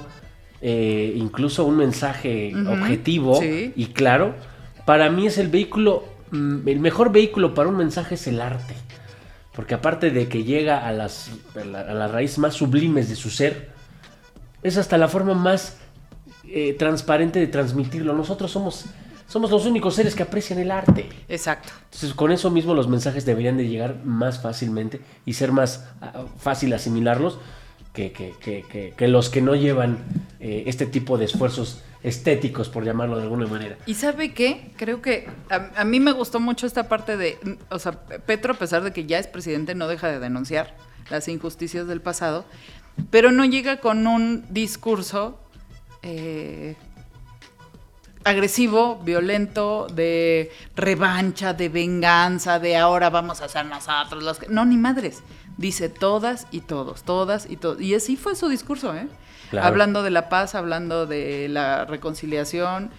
eh, incluso un mensaje objetivo sí. y claro, para mí es el vehículo, mm, el mejor vehículo para un mensaje es el arte. Porque aparte de que llega a las, a la, a las raíces más sublimes de su ser, es hasta la forma más eh, transparente de transmitirlo. Nosotros somos, somos los únicos seres que aprecian el arte. Exacto. Entonces, con eso mismo los mensajes deberían de llegar más fácilmente y ser más ah, fácil asimilarlos que, que- que- que- que los que no llevan eh, este tipo de esfuerzos estéticos, por llamarlo de alguna manera. ¿Y sabe qué? Creo que a, a mí me gustó mucho esta parte de, o sea, Petro, a pesar de que ya es presidente, no deja de denunciar las injusticias del pasado, pero no llega con un discurso eh, agresivo, violento, de revancha, de venganza, de ahora vamos a ser nosotros los que... No, ni madres. Dice todas y todos, todas y todos. Y así fue su discurso, ¿eh? Claro. Hablando de la paz, hablando de la reconciliación,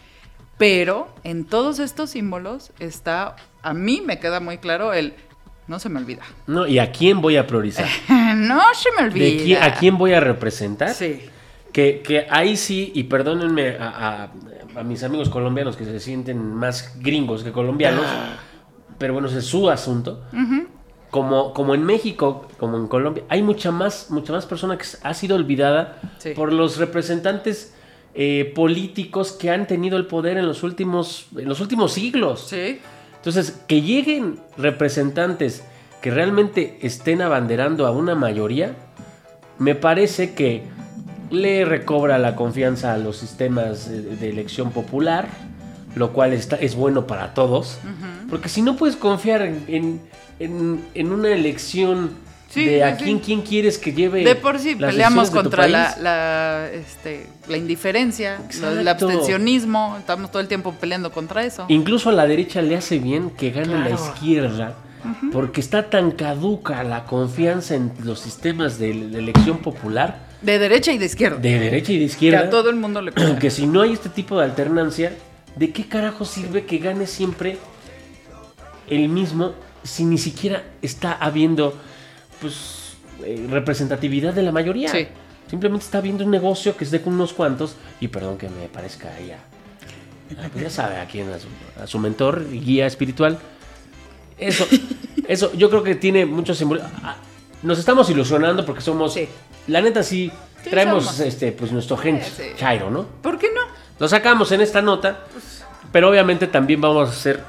pero en todos estos símbolos está, a mí me queda muy claro el, no se me olvida. ¿No? ¿Y a quién voy a priorizar? no se me olvida. ¿De quién- ¿A quién voy a representar? Sí. Que, que ahí sí, y perdónenme a, a- a mis amigos colombianos que se sienten más gringos que colombianos, pero bueno, ese es su asunto. como, como en México, como en Colombia, hay mucha más, mucha más persona que ha sido olvidada Sí. por los representantes eh, políticos que han tenido el poder en los últimos, en los últimos siglos. Sí. Entonces, que lleguen representantes que realmente estén abanderando a una mayoría, me parece que le recobra la confianza a los sistemas de, elección popular, lo cual está, es bueno para todos, porque si no puedes confiar en, en- en- en una elección Sí, de a sí. quién, quién quieres que lleve... De por sí las peleamos contra la, la, este, la indiferencia, el abstencionismo, estamos todo el tiempo peleando contra eso. Incluso a la derecha le hace bien que gane la izquierda, porque está tan caduca la confianza en los sistemas de, de elección popular, De derecha y de izquierda. de derecha y de que izquierda, a todo el mundo le que si no hay este tipo de alternancia, ¿de qué carajo sirve que gane siempre el mismo si ni siquiera está habiendo pues eh, representatividad de la mayoría? Sí. Simplemente está habiendo un negocio que es de con unos cuantos, y perdón que me parezca ahí a- a- pues ya sabe a quién, a su, a su mentor y guía espiritual. Eso, eso, yo creo que tiene mucho símbolo. Ah, Nos estamos ilusionando porque somos, Sí. La neta sí, Sí, traemos somos. este, pues nuestro gen Sí, sí. chairo, ¿no? ¿Por qué no? Lo sacamos en esta nota, pero obviamente también vamos a ser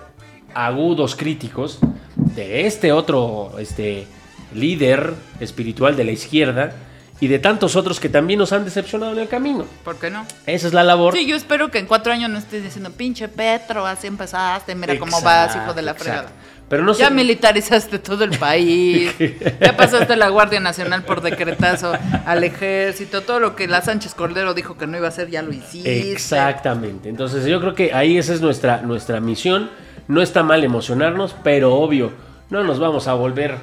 agudos críticos de este otro este, líder espiritual de la izquierda y de tantos otros que también nos han decepcionado en el camino. ¿Por qué no? Esa es la labor. Sí, yo espero que en cuatro años no estés diciendo, pinche Petro, así empezaste, mira cómo vas, hijo de la exacto. fregada. Pero no ya militarizaste todo el país, ya pasaste la Guardia Nacional por decretazo al ejército, todo lo que la Sánchez Cordero dijo que no iba a hacer, ya lo hiciste. Exactamente. Entonces yo creo que ahí esa es nuestra, nuestra misión. No está mal emocionarnos, pero obvio, no nos vamos a volver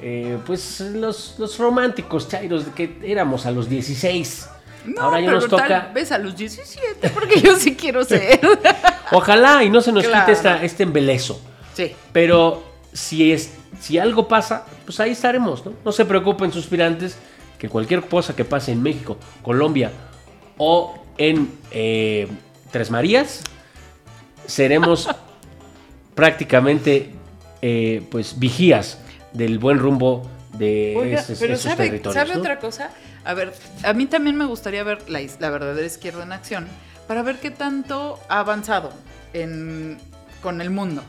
eh, pues los, los románticos chairos que éramos a los 16. No, Ahora ya pero nos tal toca. vez a los 17, porque yo sí quiero ser. Ojalá y no se nos Claro. quite esta, este embelezo. Sí. Pero si, es, si algo pasa, pues ahí estaremos, ¿no? No se preocupen, suspirantes, que cualquier cosa que pase en México, Colombia o en eh, Tres Marías, seremos prácticamente eh, pues vigías del buen rumbo de Oiga, esos, pero esos ¿sabe, territorios. ¿sabe ¿no? otra cosa? A ver, a mí también me gustaría ver la, la verdadera izquierda en acción para ver qué tanto ha avanzado en, con el mundo.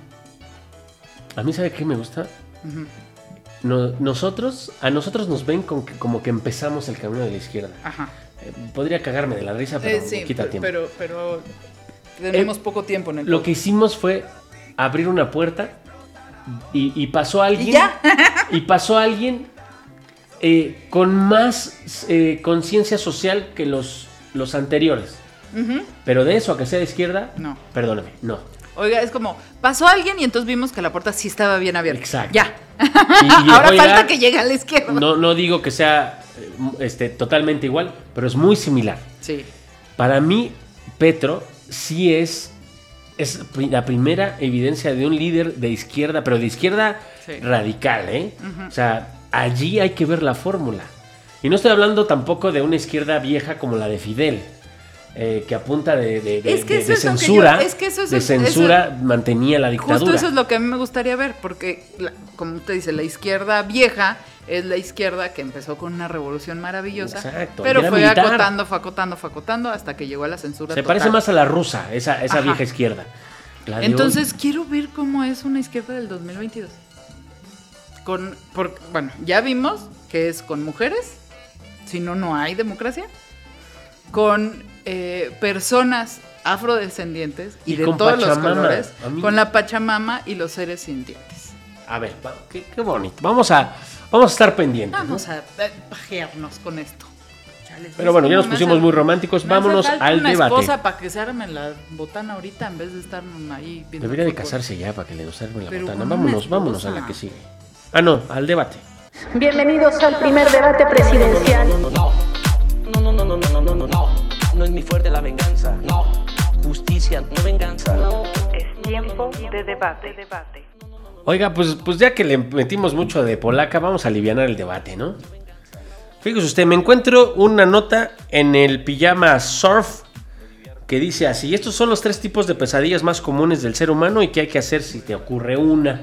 A mí, ¿sabe qué me gusta? no- nosotros, a nosotros nos ven con que- como que empezamos el camino de la izquierda. Ajá. Eh, podría cagarme de la risa, pero Eh, sí, quita tiempo. pero, pero tenemos poco tiempo en el Lo que hicimos fue abrir una puerta y, y pasó alguien. ¿Y ya? y pasó alguien eh, con más eh, conciencia social que los, los anteriores. Pero de eso a que sea de izquierda, No. perdóname, no. Oiga, es como, pasó alguien y entonces vimos que la puerta sí estaba bien abierta. Exacto. Ya. Y- y Ahora oiga, falta que llegue a la izquierda. No, no digo que sea eh, este, totalmente igual, pero es muy similar. Sí. Para mí, Petro sí es, es la primera evidencia de un líder de izquierda, pero de izquierda Sí. radical, ¿eh? O sea, allí hay que ver la fórmula. Y no estoy hablando tampoco de una izquierda vieja como la de Fidel. Eh, que apunta de, de- de- Es que de- censura, es que eso es- de eso- censura mantenía la dictadura. Justo eso es lo que a mí me gustaría ver, porque, la- como usted dice, la izquierda vieja es la izquierda que empezó con una revolución maravillosa, Exacto, pero fue militar. acotando, fue acotando, fue acotando, hasta que llegó a la censura Se total. parece más a la rusa, esa, esa Ajá. vieja izquierda. Hoy- Entonces quiero ver cómo es una izquierda del 2022. Con, por, bueno, ya vimos que es con mujeres, si no, no hay democracia. Con eh, personas afrodescendientes y, Y de todos los Pachamama. colores, A mí- con la Pachamama y los seres sintientes. A ver, qué, qué bonito. Vamos a, vamos a estar pendientes. ¿no? Vamos a eh, pajearnos con esto. Pero bueno, ya nos pusimos muy románticos. me hace Vámonos falta al una debate. esposa para que se arme la botana ahorita en vez de estar ahí viendo Debería de casarse ya para que le observen la Pero botana. Vámonos, vámonos a la que sigue. Ah, no, al debate. Bienvenidos al primer debate presidencial. No, no, no, no, no. No es mi fuerte la venganza. No. Justicia, no venganza. Es tiempo de debate. debate. Oiga, pues, pues ya que le metimos mucho de polaca, vamos a aliviar el debate, ¿no? Fíjese usted, me encuentro una nota en el pijama surf que dice así, estos son los tres tipos de pesadillas más comunes del ser humano y qué hay que hacer si te ocurre una.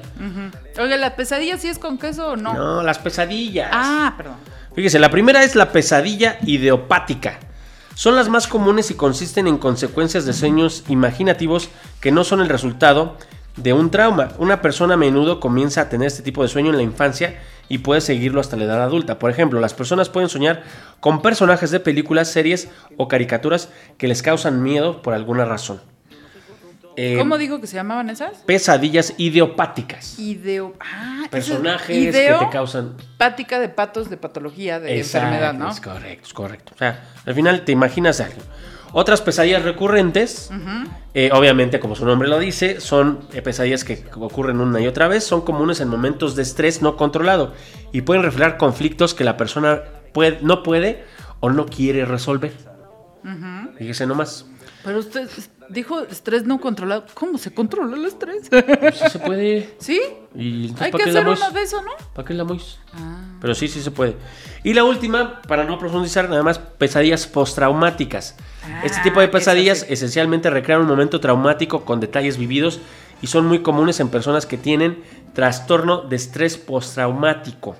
Oiga, ¿la pesadilla sí es con queso o no? No, las pesadillas. Ah, perdón. Fíjese, la primera es la pesadilla idiopática. Son las más comunes y consisten en consecuencias de sueños imaginativos que no son el resultado de un trauma. Una persona a menudo comienza a tener este tipo de sueño en la infancia y puede seguirlo hasta la edad adulta. Por ejemplo, las personas pueden soñar con personajes de películas, series o caricaturas que les causan miedo por alguna razón. Eh, ¿Cómo digo que se llamaban esas? Pesadillas idiopáticas. Ideo. Ah, Personajes ideo, que te causan Pática de patos de patología de Exacto, enfermedad, ¿no? Es correcto, es correcto. O sea, al final te imaginas algo. Otras pesadillas recurrentes, eh, obviamente como su nombre lo dice, son eh, pesadillas que ocurren una y otra vez, son comunes en momentos de estrés no controlado y pueden reflejar conflictos que la persona puede, no puede o no quiere resolver. Fíjese nomás. Pero usted dijo estrés no controlado. ¿Cómo se controla el estrés? Pues sí se puede. ¿Sí? Y entonces, Hay ¿para que hacer uno de eso, ¿no? ¿Para qué la mois? Ah. Pero sí, sí se puede. Y la última, para no profundizar, nada más, pesadillas postraumáticas. este tipo de Ah, pesadillas sí. esencialmente recrean un momento traumático con detalles vividos y son muy comunes en personas que tienen trastorno de estrés postraumático.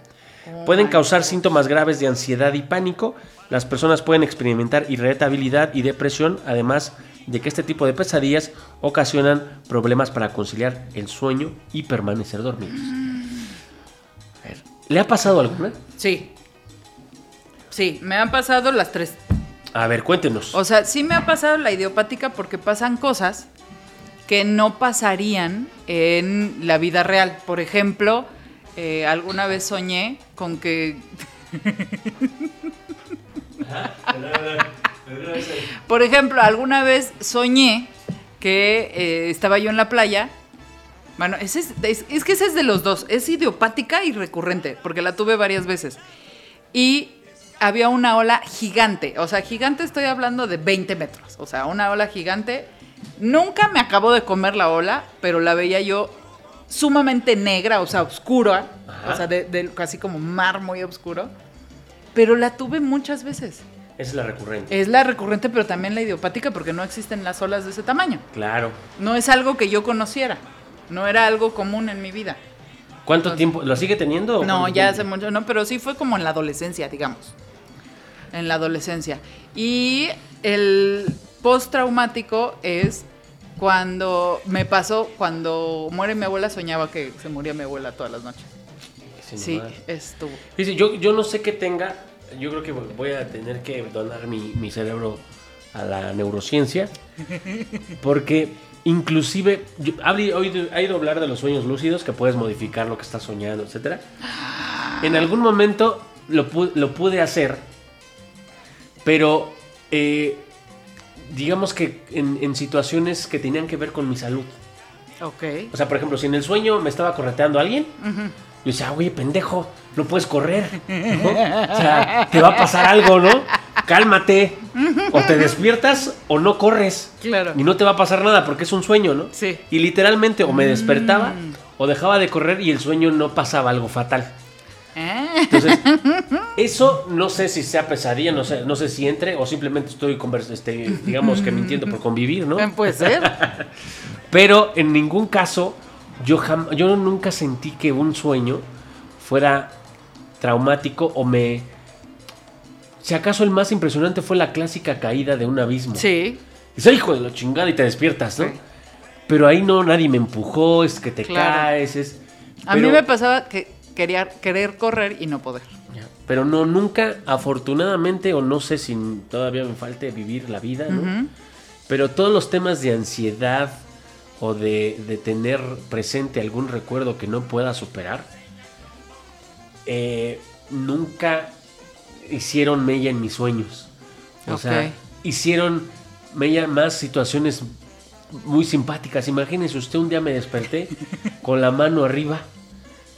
Pueden causar síntomas graves de ansiedad y pánico. Las personas pueden experimentar irritabilidad y depresión, además de que este tipo de pesadillas ocasionan problemas para conciliar el sueño y permanecer dormidos. A ver, ¿Le ha pasado alguna? Sí. Sí, me han pasado las tres. A ver, cuéntenos. O sea, sí me ha pasado la idiopática porque pasan cosas que no pasarían en la vida real. Por ejemplo, eh, alguna vez soñé con que... Por ejemplo, alguna vez soñé que eh, estaba yo en la playa. Bueno, ese es, es- es que ese es de los dos. Es idiopática y recurrente, porque la tuve varias veces. Y había una ola gigante. O sea, gigante estoy hablando de 20 metros. O sea, una ola gigante. Nunca me acabó de comer la ola, pero la veía yo sumamente negra, o sea, oscura. O sea, de, de casi como mar muy oscuro. Pero la tuve muchas veces. Es la recurrente. Es la recurrente, pero también la idiopática, porque no existen las olas de ese tamaño. Claro. No es algo que yo conociera. No era algo común en mi vida. ¿Cuánto tiempo? ¿Lo sigue teniendo? No, ya tiempo? hace mucho, no, pero sí fue como en la adolescencia, digamos. En la adolescencia. Y el postraumático es cuando me pasó, cuando muere mi abuela, soñaba que se moría mi abuela todas las noches. Sí, estuvo. Fíjese, yo, yo no sé qué tenga. Yo creo que voy a tener que donar mi, mi cerebro a la neurociencia. Porque inclusive, yo, ha oído, ido hablar de los sueños lúcidos, que puedes modificar lo que estás soñando, etc. En algún momento lo, pu- lo pude hacer, pero eh, digamos que en, en situaciones que tenían que ver con mi salud. Ok. O sea, por ejemplo, si en el sueño me estaba correteando alguien, yo decía, oye, pendejo, no puedes correr. ¿no? O sea, te va a pasar algo, ¿no? Cálmate. O te despiertas o no corres. Claro. Y no te va a pasar nada porque es un sueño, ¿no? Sí. Y literalmente o me despertaba o dejaba de correr y el sueño no pasaba algo fatal. Ah, Entonces, eso no sé si sea pesadilla, no sé, no sé si entre o simplemente estoy, este, digamos que mintiendo por convivir, ¿no? Puede ser. Pero en ningún caso, yo, jam- yo nunca sentí que un sueño fuera traumático o me... Si acaso el más impresionante fue la clásica caída de un abismo. Sí. Dices, hijo de la chingada y te despiertas, ¿no? Sí. Pero ahí no, nadie me empujó, es que te Claro. caes, es... A mí me pasaba que quería querer correr y no poder. Pero no, nunca, afortunadamente, o no sé si todavía me falte vivir la vida, ¿no? Pero todos los temas de ansiedad o de, de tener presente algún recuerdo que no pueda superar, eh, nunca hicieron mella en mis sueños. O sea, hicieron mella más situaciones muy simpáticas. Imagínense, usted un día me desperté con la mano arriba.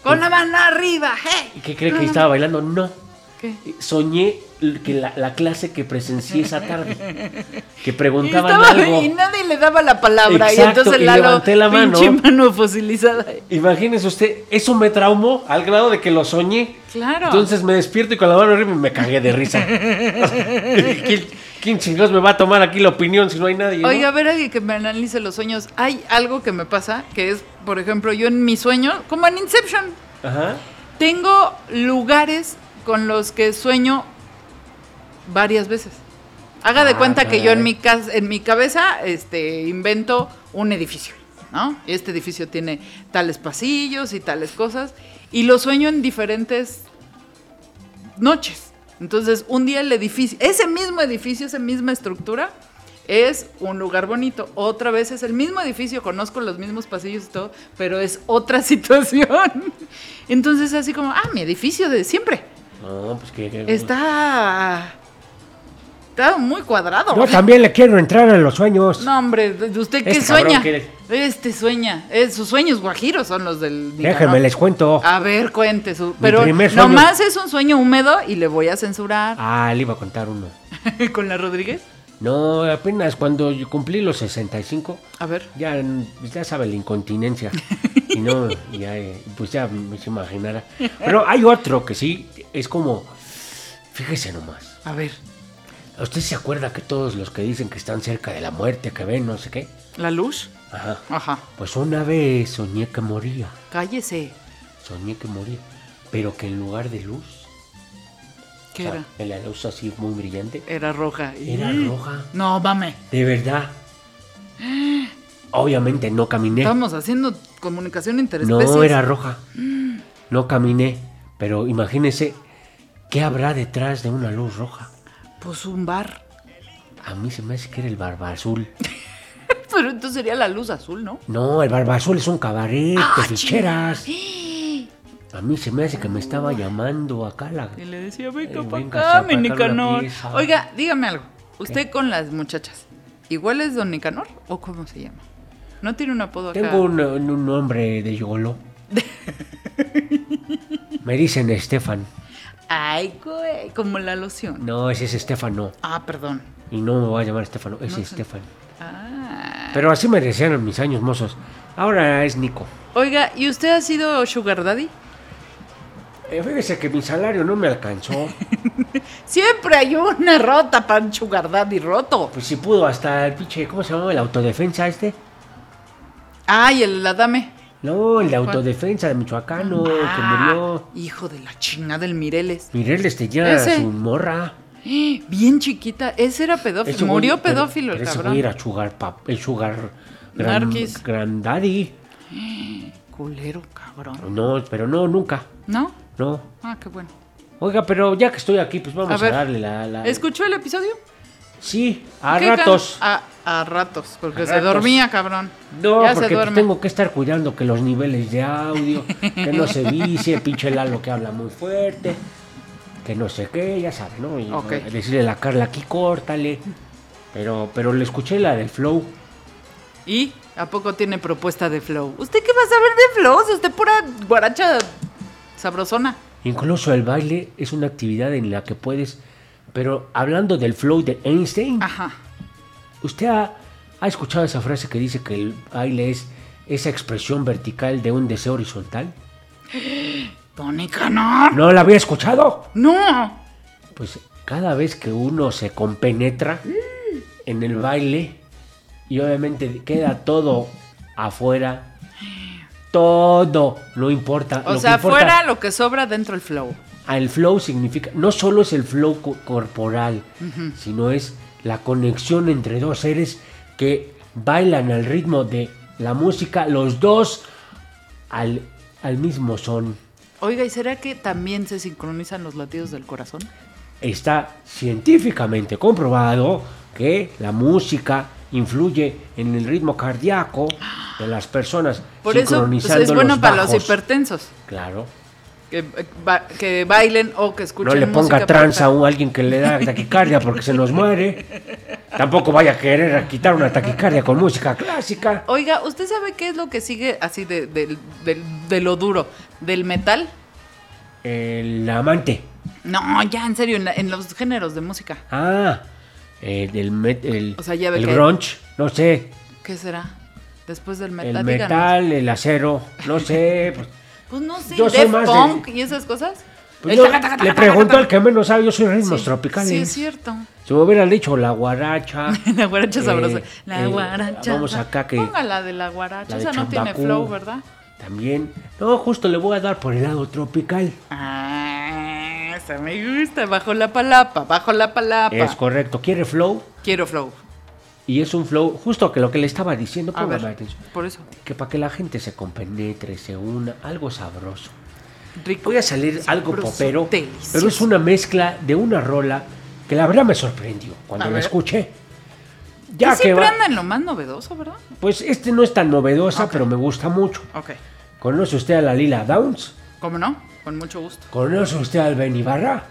Con la mano arriba, ¡hey! ¿Y qué cree que estaba bailando? No. ¿Qué? Soñé que la, la clase que presencié esa tarde, que Y, preguntaban estaba- algo. y nadie le daba la palabra. y entonces y Lalo, levanté la mano. pinche mano fosilizada. Imagínese usted, eso me traumó al grado de que lo soñé. Claro. Entonces me despierto y con la mano arriba me cagué de risa. ¿Quién, quién chingados me va a tomar aquí la opinión si no hay nadie? no? Oiga, a ver, alguien que me analice los sueños. Hay algo que me pasa, que es, por ejemplo, yo en mi sueño, como en Inception, Ajá. tengo lugares con los que sueño varias veces. Haga de cuenta que yo en mi, en mi cabeza este, invento un edificio, ¿no? Este edificio tiene tales pasillos y tales cosas, y lo sueño en diferentes noches. Entonces, un día el edificio, ese mismo edificio, esa misma estructura, es un lugar bonito. Otra vez es el mismo edificio, conozco los mismos pasillos y todo, pero es otra situación. Entonces, así como, ah, mi edificio de siempre. No, pues que. Está. Está muy cuadrado. Yo también le quiero entrar en los sueños. No, hombre, ¿de de usted qué Este sueña? Este sueña. Sus sueños guajiros son los del. Nicanor. Déjenme les cuento. A ver, cuente su. Pero primer sueño. nomás es un sueño húmedo y le voy a censurar. Ah, le iba a contar uno. ¿Con la Rodríguez? No, apenas cuando yo cumplí los 65, A ver. ya, ya sabe la incontinencia. Y no, ya, eh, pues ya me se imaginará. Pero hay otro que sí, es como, fíjese nomás. A ver. ¿Usted se acuerda que todos los que dicen que están cerca de la muerte, que ven, no sé qué? ¿La luz? Ajá. Ajá. Pues una vez soñé que moría. Cállese. Soñé que moría. Pero que en lugar de luz, ¿Qué o sea, era? en la luz así muy brillante, Era roja. era roja. No, mame. De verdad. Obviamente no caminé. Estamos haciendo comunicación interespecies. No era roja. No caminé. Pero imagínese, ¿qué habrá detrás de una luz roja? Pues un bar. A mí se me hace que era el barba azul. Pero entonces sería la luz azul, ¿no? No, el barba azul es un cabaret Ah, de ficheras. A mí se me hace que me estaba llamando acá la... Y le decía, venga Eh, véngase acá, mi Nicanor. Oiga, dígame algo. Usted con las muchachas, ¿igual es don Nicanor o cómo se llama? ¿No tiene un apodo acá? Tengo un, un nombre de yolo. Me dicen Estefan. Ay, güey, como la loción. No, ese es Estefano. Ah, perdón. Y no me voy a llamar Estefano, es No sé. Estefan. Ah. Pero así me decían en mis años mozos. Ahora es Nico. Oiga, ¿y usted ha sido Sugar Daddy? Eh, fíjese que mi salario no me alcanzó. Siempre hay una rota para un Sugar Daddy roto. Pues si pudo hasta el pinche, ¿cómo se llamaba? El autodefensa este. Ay, el Adame. No, el de autodefensa de Michoacano, que Ah, murió. Hijo de la chingada del Mireles. Mirel este ya Ese. su morra. Bien chiquita. Ese era pedófilo. Ese Murió pedófilo pero el ese cabrón. güey era sugar pap, el sugar gran, Narquis. granddaddy. culero, cabrón. No, pero no, nunca. ¿No? No. Ah, qué bueno. Oiga, pero ya que estoy aquí, pues vamos A darle la, la- ¿Escuchó el episodio? Sí, a ¿Qué can- ratos. A, a ratos, porque A se ratos. dormía, cabrón. No, ya porque pues, tengo que estar cuidando que los niveles de audio, que no se vicie, pinche Lalo que habla muy fuerte, que no sé qué, ya sabe, ¿no? Y eh, decirle a la Carla aquí, córtale. Pero, pero le escuché la del flow. ¿Y a poco tiene propuesta de flow? ¿Usted qué va a saber de flow? Si usted pura guaracha sabrosona. Incluso el baile es una actividad en la que puedes. Pero hablando del flow de Einstein, Ajá. ¿usted ha, ha escuchado esa frase que dice que el baile es esa expresión vertical de un deseo horizontal? Tónica, no. ¿No la había escuchado? No. Pues cada vez que uno se compenetra en el baile y obviamente queda todo afuera, todo, no importa. O lo sea, que importa- fuera lo que sobra dentro el flow. Ah, El flow significa, no solo es el flow co- corporal, sino es la conexión entre dos seres que bailan al ritmo de la música, los dos al, al mismo son. Oiga, ¿y será que también se sincronizan los latidos del corazón? Está científicamente comprobado que la música influye en el ritmo cardíaco de las personas, Por eso pues, es bueno para los hipertensos. Claro. Que, eh, ba- que bailen o que escuchen No le ponga tranza a un- alguien que le da taquicardia porque se nos muere. Tampoco vaya a querer quitar una taquicardia con música clásica. Oiga, ¿usted sabe qué es lo que sigue así de, de lo duro? ¿Del metal? El amante. No, ya, en serio, en, la- en los géneros de música. Ah, eh, del met- el, O sea, ya el grunge, no sé. ¿Qué será? Después del metal, El díganos. metal, el acero, no sé. Pues, Pues no sé, Yo soy más de- Punk y esas cosas. pues El yo taca, taca, le pregunto al que menos sabe, yo soy ritmos Sí, tropicales. Sí, es cierto. Si me hubieran dicho la guaracha. La guaracha eh, sabrosa. La eh, guaracha. Vamos acá que Póngala de la guaracha. la de Esa no tiene flow, ¿verdad? también. No, justo le voy a dar por el lado tropical. Ah, esa me gusta. Bajo la palapa, bajo la palapa. Es correcto. ¿Quiere flow? Quiero flow. Y es un flow, justo que lo que le estaba diciendo, A ver, atención. por eso. Que para que la gente se compenetre, se una, algo sabroso. Rico. Voy a salir algo popero, delicioso. pero es una mezcla de una rola que la verdad me sorprendió cuando A la ver. escuché. Que Ya que siempre va, anda en lo más novedoso, ¿verdad? pues este no es tan novedosa, Ok. pero me gusta mucho. Ok. ¿Conoce usted a la Lila Downs? ¿Cómo no? Con mucho gusto. ¿Conoce usted al Ben Ibarra?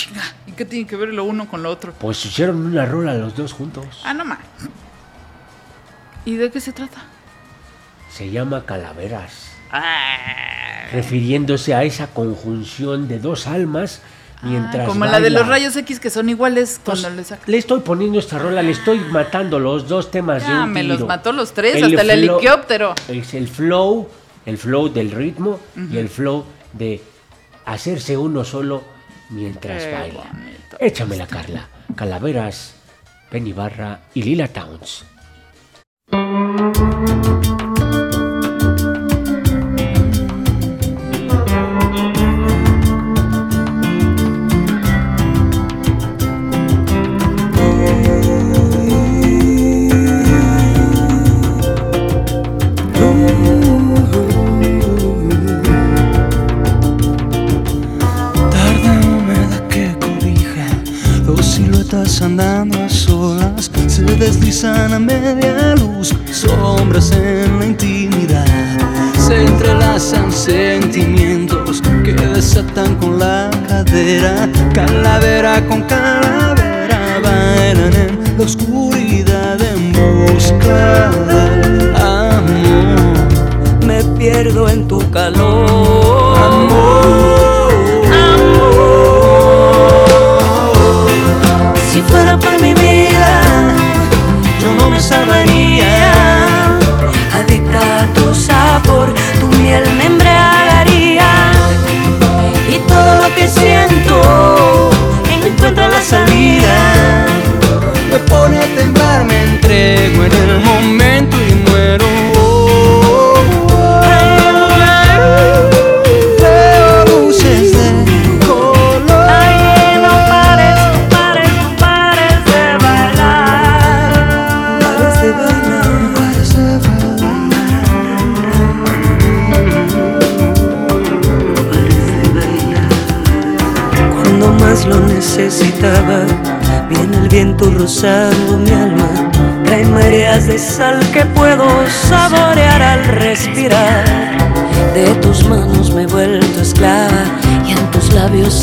Ah, chinga. ¿Y qué tiene que ver lo uno con lo otro? Pues hicieron una rola los dos juntos. Ah, no más. ¿Y de qué se trata? Se llama Calaveras. Ah, refiriéndose a esa conjunción de dos almas mientras como la de los rayos X que son iguales Pues, cuando le sacan. le estoy poniendo esta rola, le estoy matando los dos temas de un me los mató los tres, hasta el helicóptero. Es el flow, el flow del ritmo y el flow de hacerse uno solo mientras baila. bonito. Échamela, Carla. Calaveras, Penny Barra y Lila Towns. Andando a solas Se deslizan a media luz Sombras en la intimidad. Se entrelazan sentimientos Que desatan con la cadera Calavera con calavera Bailan en la oscuridad En busca amor Me pierdo en tu calor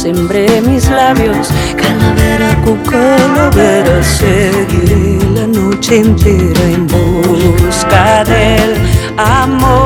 sembré mis labios. Calavera, calavera, seguiré la noche entera en busca del amor.